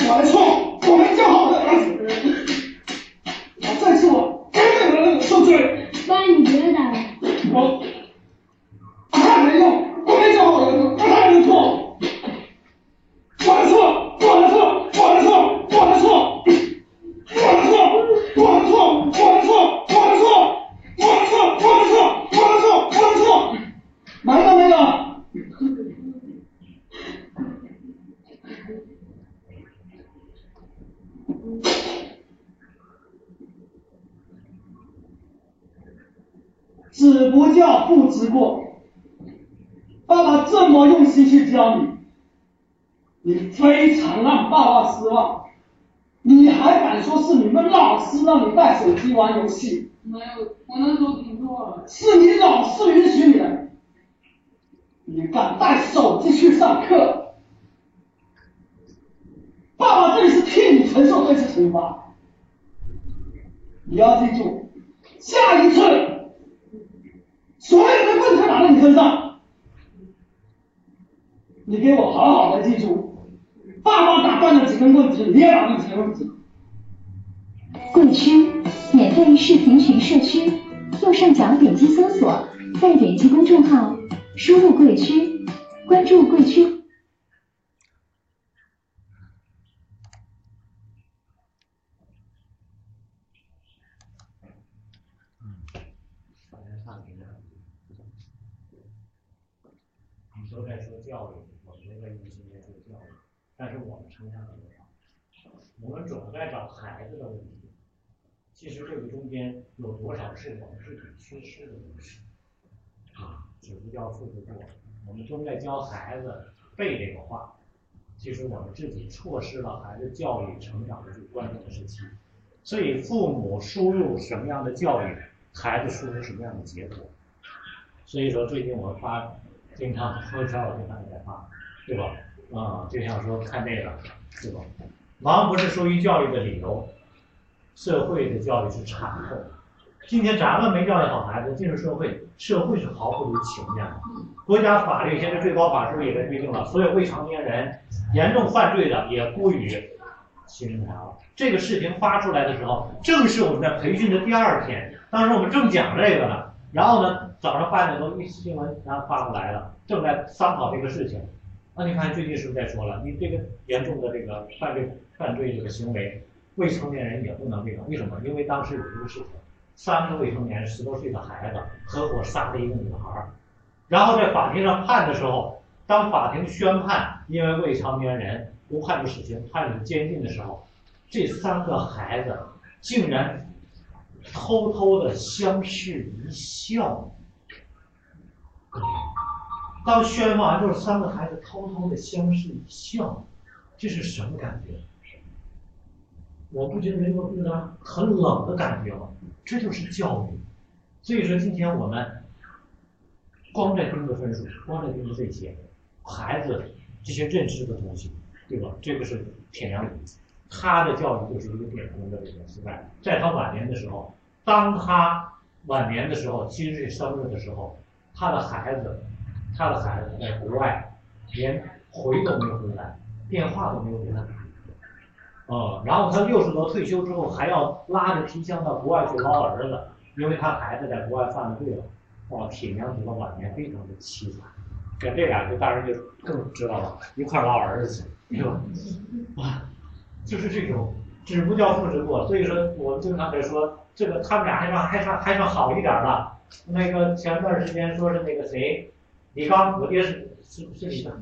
我的错，我没教好我的儿子。我这次我真的能受罪。爸，你别打了。我不知过。爸爸这么用心去教你，你非爸爸失望。你还敢说是你们老师让你带手机玩游戏？没有，我那时候听错了。是你老师允许你的。你敢带手机去上课？爸爸这里是替你承受这次惩罚。你要记住，下一次所有的棍子打在你身上，你给我好好的记住。爸爸打断了几根棍子，你也打断几根棍子。贵区免费视频群社区，右上角点击搜索，再点击公众号，输入贵区，关注贵区。你都在说教育，我们都在用心在做教育，但是我们呈现了多少？我们总在找孩子的问题，其实这个中间有多少是我们自己缺失的东西？啊，只不叫父不过。我们都在教孩子背这个话，其实我们自己错失了孩子教育成长的最关键的时期。所以父母输入什么样的教育，孩子输入什么样的结果。所以说最近我发，经常很少有经常在发，对吧？啊、就像说看这个，对吧？忙不是疏于教育的理由，社会的教育是产后。今天咱们没教育好孩子，进入社会，社会是毫不留情面的。国家法律现在最高法是不是也在规定了，所有未成年人严重犯罪的也归于新人裁了。这个视频发出来的时候，正是我们在培训的第二天，当时我们正讲这个呢，然后呢，早上八点多一新闻然后发过来了，正在商讨这个事情。那你看最近是不是在说了？你这个严重的这个犯罪犯罪这个行为，未成年人也不能这个，为什么？因为当时有这个事情，三个未成年十多岁的孩子合伙杀了一个女孩儿，然后在法庭上判的时候，当法庭宣判因为未成年人不判处死刑，判处监禁的时候，这三个孩子竟然偷偷的相视一笑。当宣判完之后，三个孩子偷偷的相视一笑，这是什么感觉？我不觉得没有有点很冷的感觉吗？这就是教育。所以说，今天我们光在盯着分数，光在盯着这些孩子这些认知的东西，对吧？这个是铁良理。他的教育就是一个典型的这个时代，在他晚年的时候，当他晚年的时候，七十岁生日的时候，他的孩子。他的孩子在国外，连回都没有回来，电话都没有给他打。嗯，然后他六十多退休之后，还要拉着皮箱到国外去捞儿子，因为他孩子在国外犯了罪了。哦，铁娘子的晚年非常的凄惨。跟这俩就大人就更知道了，一块捞儿子去，对吧？哇，就是这种，只不教父之过。所以说，我们经常在说，这个他们俩还算还算还算好一点了。那个前段时间说是那个谁。李刚，我爹是是是李刚，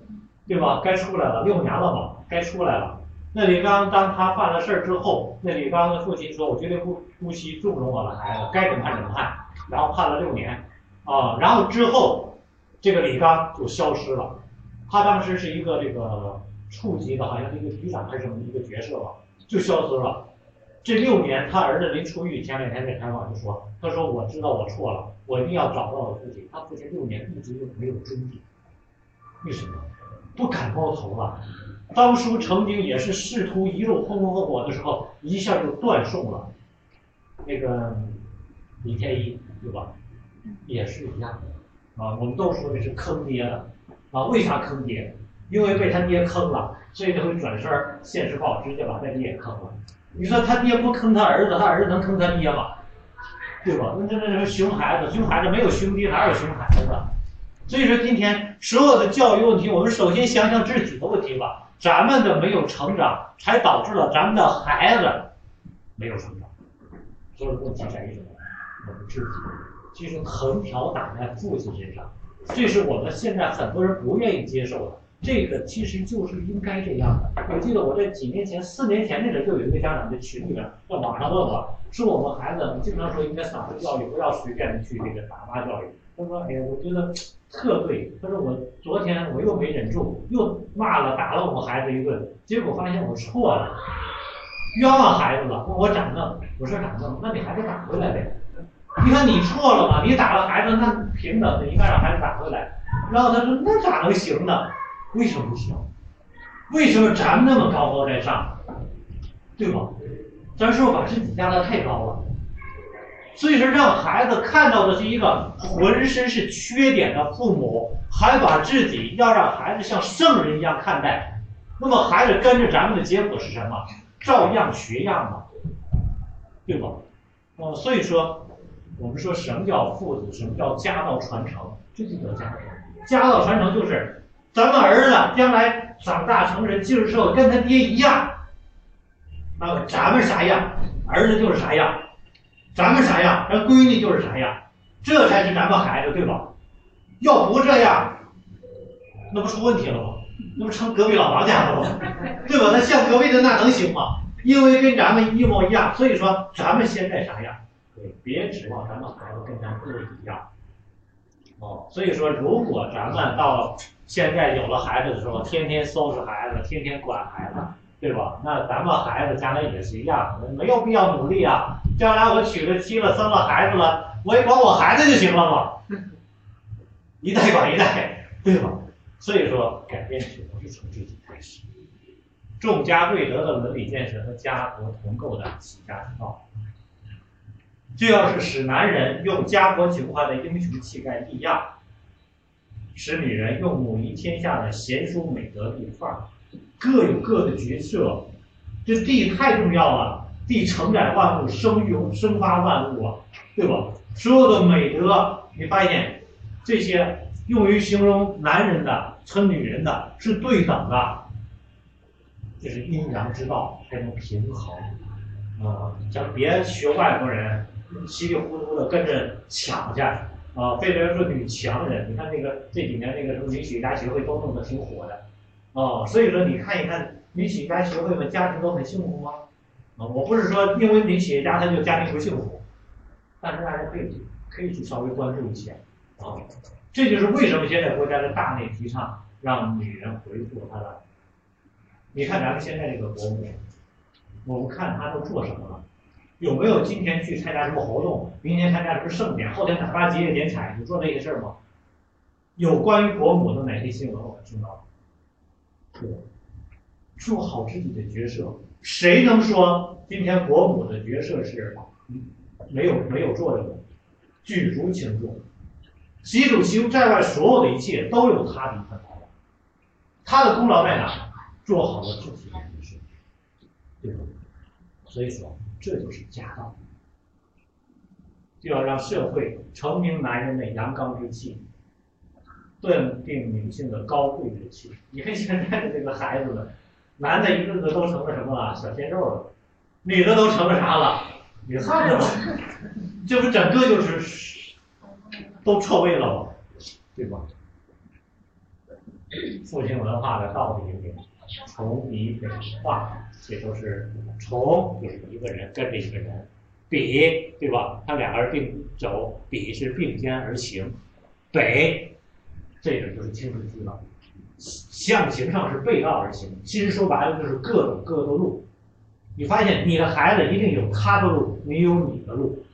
对吧？该出来了，六年了嘛，该出来了。那李刚当他犯了事儿之后，那李刚的父亲说：“我绝对不不惜纵容我的孩子，该怎么判怎么判。”然后判了六年，啊，然后之后这个李刚就消失了。他当时是一个这个处级的，好像是一个局长还是什么一个角色吧，就消失了。这六年，他儿子临出狱前两天在采访就说：“他说我知道我错了，我一定要找到我父亲。”他父亲六年一直就没有追究，为什么？不敢冒头了。当初曾经也是仕途一路风风火火的时候，一下就断送了。那个李天一，对吧？也是一样的啊。我们都说这是坑爹的啊。为啥坑爹？因为被他爹坑了，所以他会转身《现实报》直接把他爹也坑了。你说他爹不坑他儿子，他儿子能坑他爹吗？对吧？那那那熊孩子，熊孩子没有兄弟，哪有熊孩子？所以说今天所有的教育问题，我们首先想想自己的问题吧。咱们的没有成长，才导致了咱们的孩子没有成长。所有的问题在于什么？我们自己。其实横条打在父亲身上，这是我们现在很多人不愿意接受的。这个其实就是应该这样的。我记得我在几年前、四年前那阵就有一个家长在群里边在网上问我，说我们孩子，我经常说应该赏识教育，不要随便的去这个打骂教育。他说：“哎呀，我觉得特对。”他说：“我昨天我又没忍住，又骂了打了我们孩子一顿，结果发现我错了，冤枉孩子了，问我咋弄？我说咋弄？那你还得打回来呗。你看你错了嘛，你打了孩子，那平等的应该让孩子打回来。然后他说：那咋能行呢？为什么不行？为什么咱们那么高高在上，对吧？咱是不是把自己压得太高了？所以说，让孩子看到的是一个浑身是缺点的父母，还把自己要让孩子像圣人一样看待，那么孩子跟着咱们的结果是什么？照样学样嘛，对吧？哦，所以说，我们说什么叫父子，什么叫家道传承，这就叫家道。家道传承就是咱们儿子将来长大成人，进入社会跟他爹一样，那咱们啥样，儿子就是啥样。咱们啥样，咱闺女就是啥样，这才是咱们孩子，对吧？要不这样，那不出问题了吗？那不成隔壁老王家了吗？对吧？那像隔壁的那能行吗？因为跟咱们一模一样，所以说咱们现在啥样？对，别指望咱们孩子跟咱不一样。哦，所以说如果咱们到现在有了孩子的时候，天天收拾孩子，天天管孩子。对吧？那咱们孩子将来也是一样，没有必要努力啊。将来我娶了妻了，生了孩子了，我也管我孩子就行了嘛。一代管一代，对吧？所以说，改变只能是从自己开始。众家贵德的伦理建设和家国同构的齐家之道，就要是使男人用家国情怀的英雄气概力量，使女人用母仪天下的贤淑美德立范儿。各有各的角色，这地太重要了，地承载万物，生育生发万物啊，对吧？所有的美德，你发现这些用于形容男人的、称女人的，是对等的，这是阴阳之道才能平衡啊！咱别学外国人，稀里糊涂的跟着抢去啊！非得说女强人，你看那个这几年那个什么女企业家协会都弄得挺火的。哦，所以说你看一看女企业家协会们家庭都很幸福吗？啊，我不是说因为女企业家她就家庭不幸福，但是大家可以可以去稍微关注一下啊，这就是为什么现在国家的大内提倡让女人回复她的。你看咱们现在这个国母，我们看她都做什么了？有没有今天去参加什么活动？明天参加什么盛典？后天哪怕节节点彩？你做这些事儿吗？有关于国母的哪些新闻我们听到？做好自己的角色，谁能说今天国母的角色是没有没有作用的？举足轻重，习主席在外所有的一切都有他的功劳，他的功劳在哪？做好了自己的角色，对吧？所以说，这就是家道，就要让社会成名男人的阳刚之气。断定女性的高贵之气。你看现在的这个孩子们，男的一个个都成了什么了？小鲜肉了，女的都成了啥了？女汉子了，这不整个就是都错位了吗？对吧？复兴文化的道理里，从比北化，这都是从有一个人跟着一个人，比对吧？他两个人并走，比是并肩而行，北。这个就是青春期了，象形上是背道而行，其实说白了就是各走各的路。你发现你的孩子一定有他的路，你有你的路，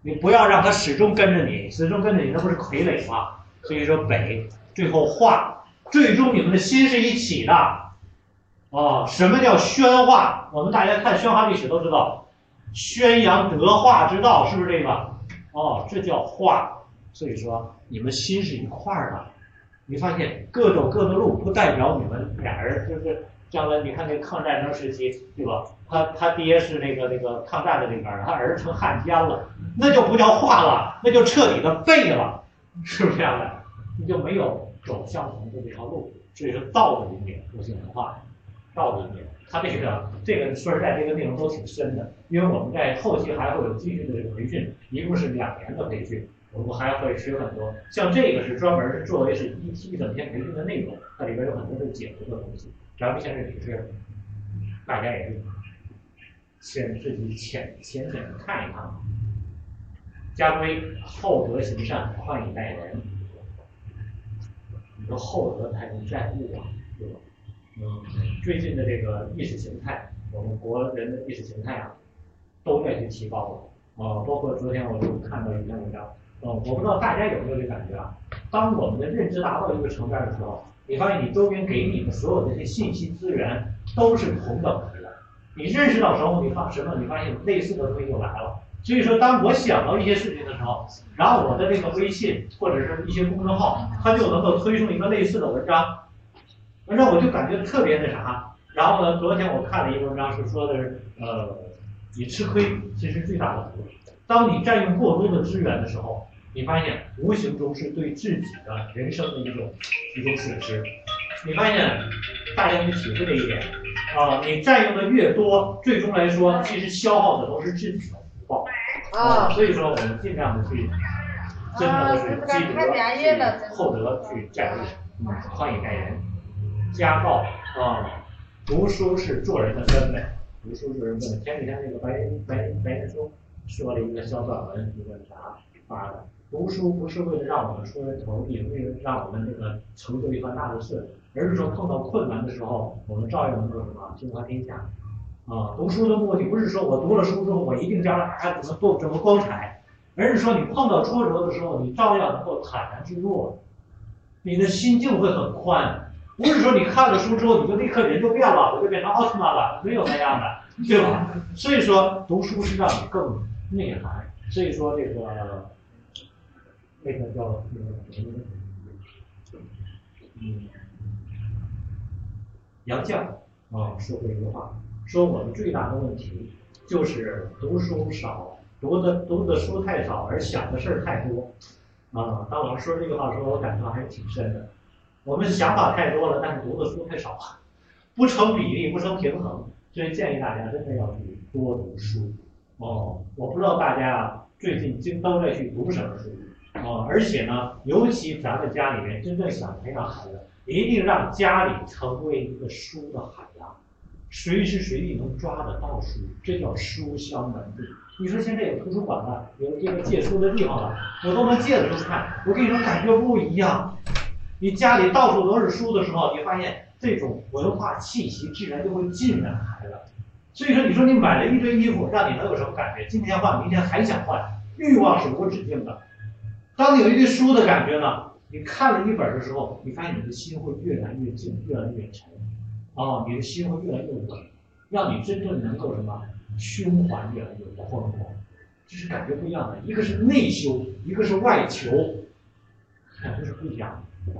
你不要让他始终跟着你，始终跟着你，那不是傀儡吗？所以说北最后化，最终你们的心是一起的。哦，什么叫宣化？我们大家看宣化历史都知道，宣扬德化之道，是不是这个？哦，这叫化。所以说你们心是一块儿的。你发现各走各的路，不代表你们俩人就是将来。你看那抗战争时期，对吧？他他爹是那个那个抗战的那边儿，他儿子成汉奸了，那就不叫化了，那就彻底的背了，是不是这样的？你就没有走相同的这条路。所以说道德里面，复兴文化，道德里面，他这个这个说实在，这个内容都挺深的，因为我们在后期还会有继续的这个培训，一共是两年的培训。我们还会学很多，像这个是专门是作为是一一整天培训的内容，它里边有很多的解读的东西。咱们现在只是大家也是先自己浅浅浅的看一看。家规厚德行善，宽以待人。你说厚德才能载物啊，对吧？嗯，最近的这个意识形态，我们国人的意识形态啊，都在去提高了。啊，包括昨天我就看到一篇文章，呃，我不知道大家有没有这感觉啊？当我们的认知达到一个层面的时候，你发现你周边给你的所有的这些信息资源都是同等值的。你认识到什么，你发什么，你发现类似的东西就来了。所以说，当我想到一些事情的时候，然后我的这个微信或者是一些公众号，它就能够推送一个类似的文章，那我就感觉特别那啥。然后呢，昨天我看了一个文章，是说的是，呃，你吃亏其实最大的福。当你占用过多的资源的时候，你发现无形中是对自己的人生的一种一种损失。你发现大家去体会这一点啊，你占用的越多，最终来说，其实消耗的都是自己的福报啊。所以说，我们尽量的去，真正的是积德、厚德去载物，宽以待人。家暴啊，读书是做人的根本，读书是人根本。前几天那个白白白岩松说了一个小短文，一个啥发的？读书不是为了让我们出人头地，为了让我们这个成就一番大的事，而是说碰到困难的时候，我们照样能够什么心怀天下。啊，读书的目的不是说我读了书之后我一定将来哎怎么多怎么光彩，而是说你碰到挫折的时候，你照样能够坦然去做，你的心境会很宽。不是说你看了书之后你就立刻人就变了，我就变成奥特曼了，没有那样的，对吧？所以说读书是让你更内涵。所以说这个那个叫那个什么？嗯，杨绛啊说过一句话，说我们最大的问题就是读书少，读的读的书太少，而想的事儿太多。啊，当老师说这句话的时候，我感受还是挺深的。我们想法太多了，但是读的书太少了，不成比例，不成平衡，所以建议大家真的要去多读书。哦，我不知道大家啊最近经都在去读什么书啊，而且呢，尤其咱们家里面真正想培养孩子，一定让家里成为一个书的海洋，随时随地能抓得到书，这叫书香门第。你说现在有图书馆了，有这个借书的地方了，我都能借着书看，我跟你说感觉不一样。你家里到处都是书的时候，你发现这种文化气息自然就会浸染孩子。所以说，你说你买了一堆衣服，让你能有什么感觉？今天换，明天还想换，欲望是无止境的。当你有一堆书的感觉呢？你看了一本的时候，你发现你的心会越来越静，越来越沉，啊，你的心会越来越稳，让你真正能够什么胸怀越来越宽广，这是感觉不一样的。一个是内修，一个是外求，感觉是不一样的。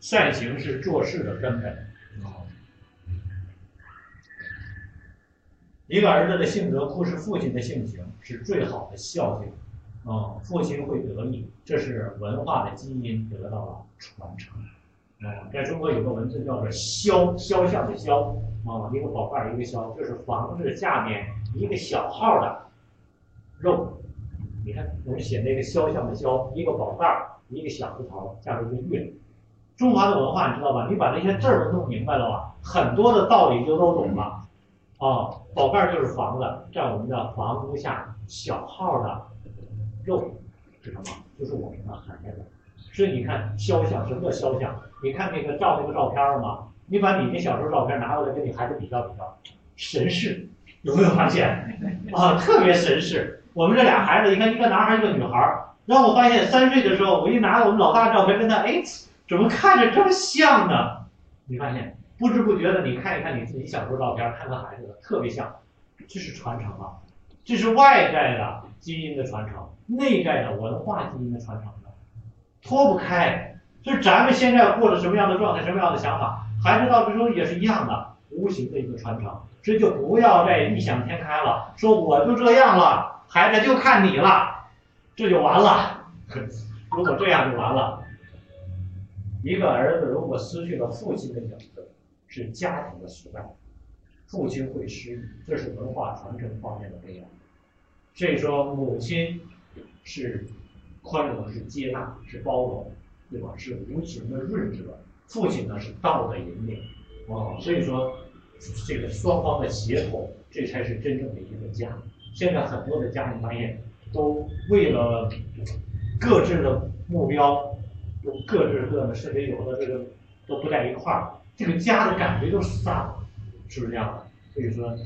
善行是做事的根本。一个儿子的性格忽视父亲的性情，是最好的孝敬。啊，父亲会得意，这是文化的基因得到了传承。啊，在中国有个文字叫做“肖”，肖像的“肖”，啊，一个宝盖一个“肖”，就是房子下面一个小号的肉。你看，我们写那个肖像的“肖”，一个宝盖儿。一个小字头加上一个月，中华的文化你知道吧？你把那些字儿都弄明白了吧，很多的道理就都懂了。啊，宝盖儿就是房子，在我们的房屋下小号的肉是什么？就是我们的孩子。所以你看肖像，什么叫肖像？你看那个照那个照片儿嘛，你把你那小时候照片拿过来跟你孩子比较比较，神似，有没有发现？啊，特别神似。我们这俩孩子，你看一个男孩一个女孩。让我发现三岁的时候，我一拿我们老大照片跟他，哎，怎么看着这么像呢？你发现不知不觉的，你看一看你自己小时候照片，看看孩子的，特别像，这是传承啊，这是外在的基因的传承，内在的文化基因的传承的，脱不开。就是咱们现在过着什么样的状态，什么样的想法，孩子到最终也是一样的，无形的一个传承。所以就不要再异想天开了，说我就这样了，孩子就看你了。这就完了，如果这样就完了。一个儿子如果失去了父亲的影子，是家庭的失败，父亲会失语，这是文化传承方面的悲哀。所以说，母亲是宽容，是接纳，是包容，对吧？是无情的润泽。父亲呢是道的引领，啊，所以说这个双方的协同，这才是真正的一个家。现在很多的家庭发现。都为了各自的目标，都各自各的，甚至有的这个都不在一块儿，这个家的感觉就散了，是不是这样的？所以说，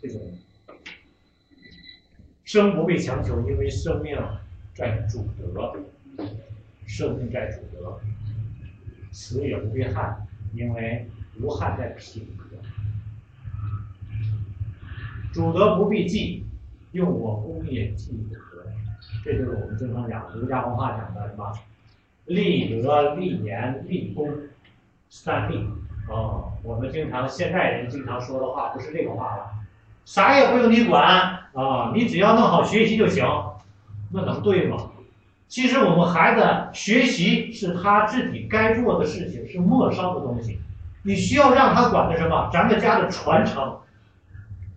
这种生不被强求，因为生命在主德，生命在主德；死也不必憾，因为无憾在品德。主德不必记，用我功业济德。这就是我们经常讲儒家文化讲的什么立德、立言、立功三立。哦，我们经常现代人经常说的话不是这个话了，啥也不用你管啊，你只要弄好学习就行，那能对吗？其实我们孩子学习是他自己该做的事情，是末梢的东西，你需要让他管的什么？咱们家的传承，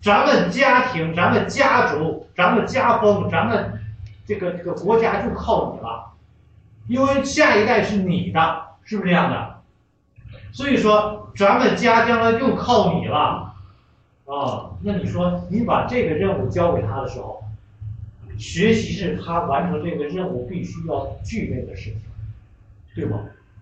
咱们家庭、咱们家族、咱们家风、咱们这个这个国家就靠你了，因为下一代是你的，是不是这样的？所以说，咱们家将来就靠你了，啊，那你说你把这个任务交给他的时候，学习是他完成这个任务必须要具备的事情，对吗？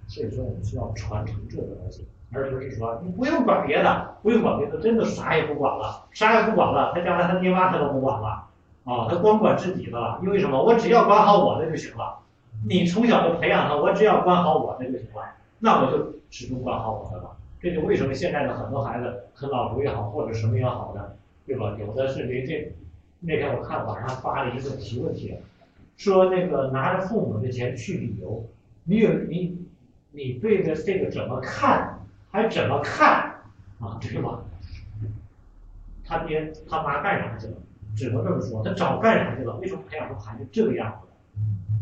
所以说我们需要传承这个东西，而不是说你不用管别的，不用管别的，真的啥也不管了，啥也不管了，他将来他爹妈他都不管了，啊，他光管自己的了，因为什么？我只要管好我的就行了。你从小就培养他，我只要管好我的就行了，那我就。始终管好我的了，这就为什么现在的很多孩子啃老族也好，或者什么也好的，对吧？有的是连这那天我看网上发了一个提问题，说那个拿着父母的钱去旅游，你有你你对着这个怎么看，还怎么看啊？对吧？他爹他妈干啥去了？只能这么说，他早干啥去了？为什么培养出孩子这个样子？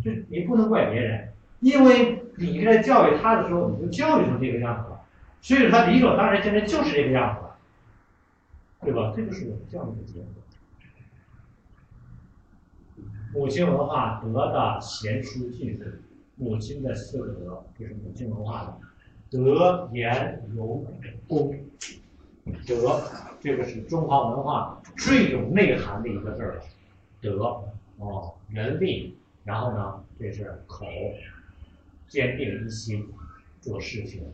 就你不能怪别人。因为你在教育他的时候，你就教育成这个样子了，所以他理所当然现在就是这个样子了，对吧？这就是我们教育的结果。母亲文化德的贤淑敬顺，母亲的四个德，就是母亲文化的德言容恭。德，这个是中华文化最有内涵的一个字儿了。德，哦，人力，然后呢，这是口。坚定一心做事情，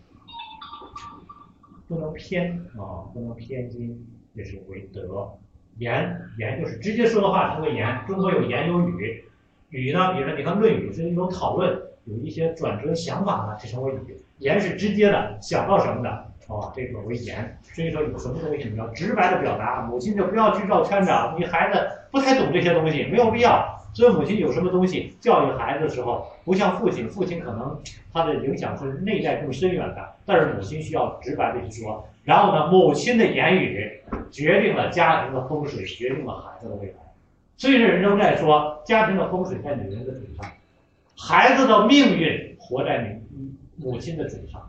不能偏啊，不能偏激，这是为德。言言就是直接说的话称为言。中国有言有语，语呢，比如说你看《论语》是一种讨论，有一些转折想法呢，这称为语。言是直接的，想到什么的，啊，这个为言。所以说有什么东西你要直白的表达，母亲就不要去绕圈子啊，你孩子不太懂这些东西，没有必要。所以母亲有什么东西教育孩子的时候，不像父亲，父亲可能他的影响是内在更深远的，但是母亲需要直白的去说。然后呢，母亲的言语决定了家庭的风水，决定了孩子的未来。所以人生在说，家庭的风水在女人的嘴上，孩子的命运活在女母亲的嘴上。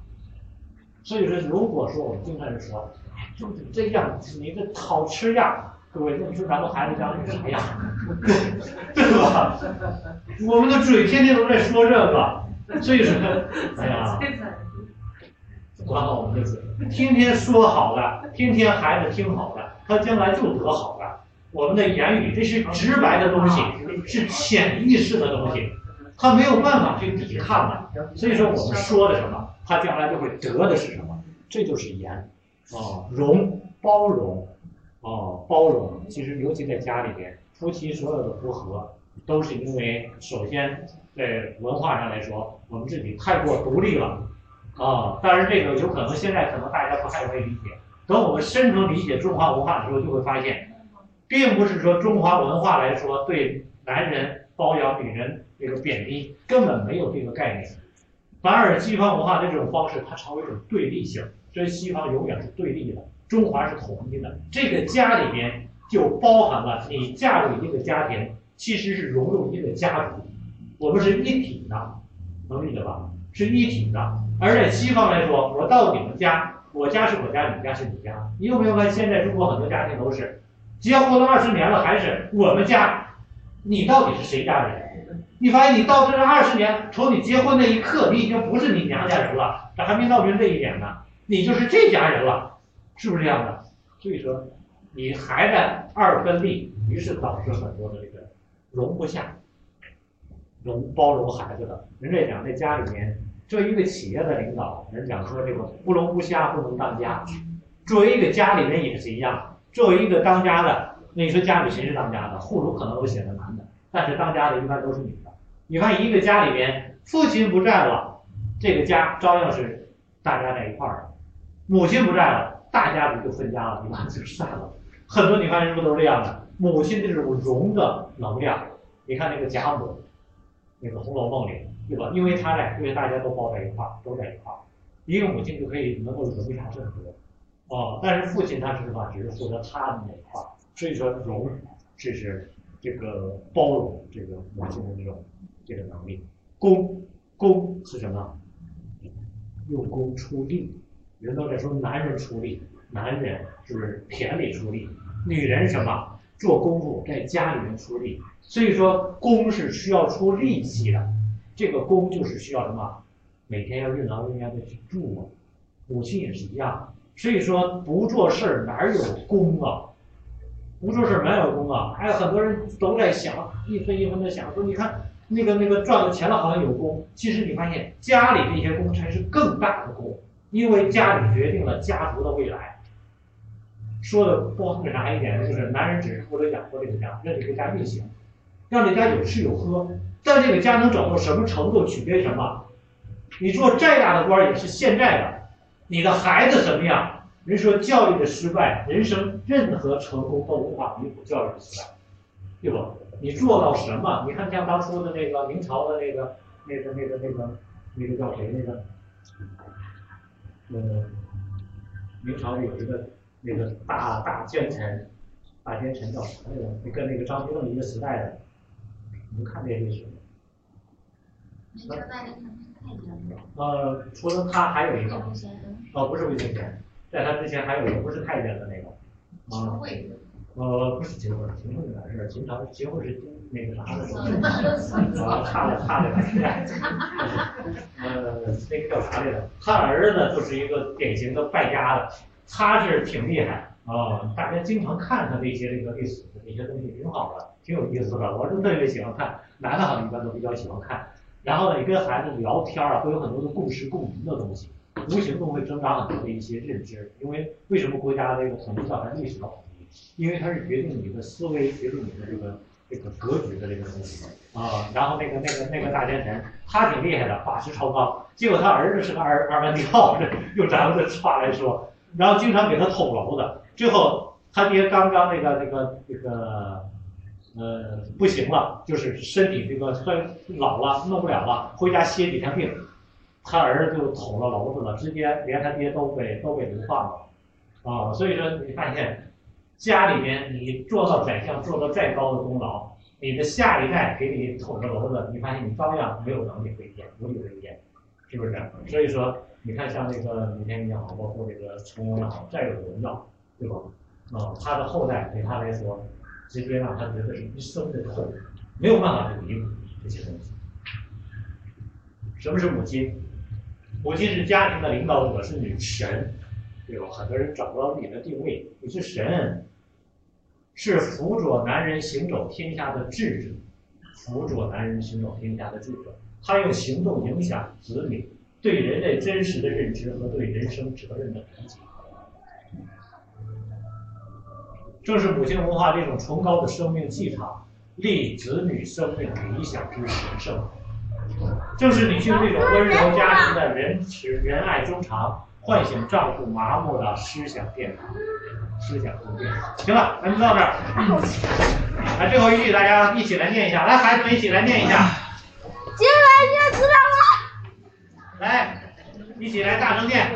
所以说，如果说我们经常人说，就你这样，你这好吃样。各位，那你说咱们孩子将来是啥样？对吧？我们的嘴天天都在说这个，所以说，哎呀，管好我们的嘴，天天说好的，天天孩子听好的，他将来就得好的。我们的言语，这是直白的东西，是潜意识的东西，他没有办法去抵抗的。所以说，我们说的什么，他将来就会得的是什么？这就是言啊，容包容。哦，包容，其实尤其在家里边，夫妻所有的不和，都是因为首先在文化上来说，我们自己太过独立了，啊，当然这个有可能现在可能大家不太容易理解，等我们深层理解中华文化的时候，就会发现，并不是说中华文化来说对男人包养女人这个贬低，根本没有这个概念，反而西方文化的这种方式，它成为一种对立性，所以西方永远是对立的。中华是统一的，这个家里边就包含了你嫁入一个家庭，其实是融入一个家族，我们是一体的，能理解吧？是一体的。而在西方来说，我到你们家，我家是我家，你家是你家。你有没有发现，现在中国很多家庭都是结婚了二十年了，还是我们家？你到底是谁家人？你发现你到这二十年，从你结婚那一刻，你已经不是你娘家人了，这还没到这一点呢，你就是这家人了。是不是这样的？所以说，你还在二分立，于是导致很多的这个容不下，容包容孩子的。人家讲在家里面，作为一个企业的领导，人讲说这个不容不下不能当家。作为一个家里人也是一样，作为一个当家的，那你说家里谁是当家的？户主可能都显得男的，但是当家的一般都是女的。你看一个家里面，父亲不在了，这个家照样是大家在一块儿的；母亲不在了，大家族就分家了，一般就散了。很多你看是不是都是这样的？母亲这种容的能量，你看那个贾母，那个《红楼梦》里，对吧？因为她俩，因为大家都包在一块儿，都在一块儿，一个母亲就可以能够容下这么多。哦，但是父亲他是什么？只是负责他的那一块儿，所以说容，这是这个包容这个母亲的这种这个能力。公，公是什么？用功出力，人都在说男人出力，男人是不是田里出力？女人什么？做功夫在家里面出力。所以说功是需要出力气的，这个功就是需要什么？每天要任劳任怨的去做。母亲也是一样。所以说不做事儿哪有功啊？不做事儿哪有功啊？还有很多人都在想一分一分的想说，你看那个那个赚了钱了好像有功，其实你发现家里这些功才是更大的功，因为家里决定了家族的未来。说的不那啥一点，就是男人只是负责养活这个家，让这个家运行，让这家有吃有喝，但这个家能走到什么程度，取决于什么？你做再大的官也是现在的。你的孩子什么样？人说教育的失败，人生任何成功都无法弥补教育的失败，对不？你做到什么？你看像当初的那个明朝的那个、那个、那个、那个、那个叫谁？那个，呃，明朝有一个那个大大奸臣，大奸臣叫啥来着？那跟那个张居正一个时代的，你们看这些历史。呃，除了他还有一个。哦，不是魏忠贤，在他之前还有一个不是太监的那个，啊，呃，不是秦桧，秦桧是？秦朝秦桧是那个啥的 啊，差了差了时代，呃，那个叫啥来着？他儿子就是一个典型的败家的，他是挺厉害啊，大家经常看他这些这个历史的那些东西，挺好的，挺有意思的，我是特别喜欢看，男的好像一般都比较喜欢看，然后呢，你跟孩子聊天啊，会有很多的共识共鸣的东西。无形中会增长很多的一些认知，因为为什么国家这个统一叫它历史的统一？因为它是决定你的思维，决定你的这个这个格局的这个东西啊。然后那个那个那个大奸臣，他挺厉害的，法师超纲，结果他儿子是个二二班跳，用咱们的话来说，然后经常给他捅娄子，最后他爹刚刚那个那个那个呃不行了，就是身体这个衰老了，弄不了了，回家歇几天病。他儿子就捅了娄子了，直接连他爹都被都被流放了，啊，所以说你发现家里面你做到宰相，做到再高的功劳，你的下一代给你捅了娄子，你发现你照样没有能力回天，无力回天，是不是？所以说你看像那个李天一也好，包括这个成龙也好，再有荣耀，对吧？啊，他的后代对他来说，直接让他觉得是一生的痛，没有办法去弥补这些东西。什么是母亲？母亲是家庭的领导者，是女神，对吧？很多人找不到自己的定位。你是神，是辅佐男人行走天下的智者，辅佐男人行走天下的智者。他用行动影响子女对人类真实的认知和对人生责任的理解。正是母亲文化这种崇高的生命气场，立子女生命理想之神圣。正是女性这种温柔家庭的仁慈仁爱衷肠，唤醒丈夫麻木的思想殿堂，思想宫殿。行了，咱们到这儿。来，最后一句，大家一起来念一下。来，孩子们一起来念一下。今晚就知道了。来，一起来大声念。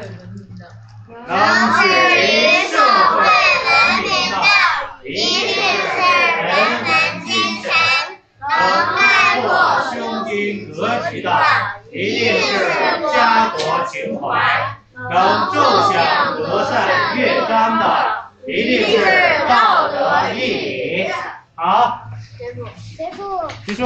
能治于社会文明的，一定是人文精神；能我胸襟格局的，一定是家国情怀；能奏响德善乐章的，一定是道德义理。好，结束。结束。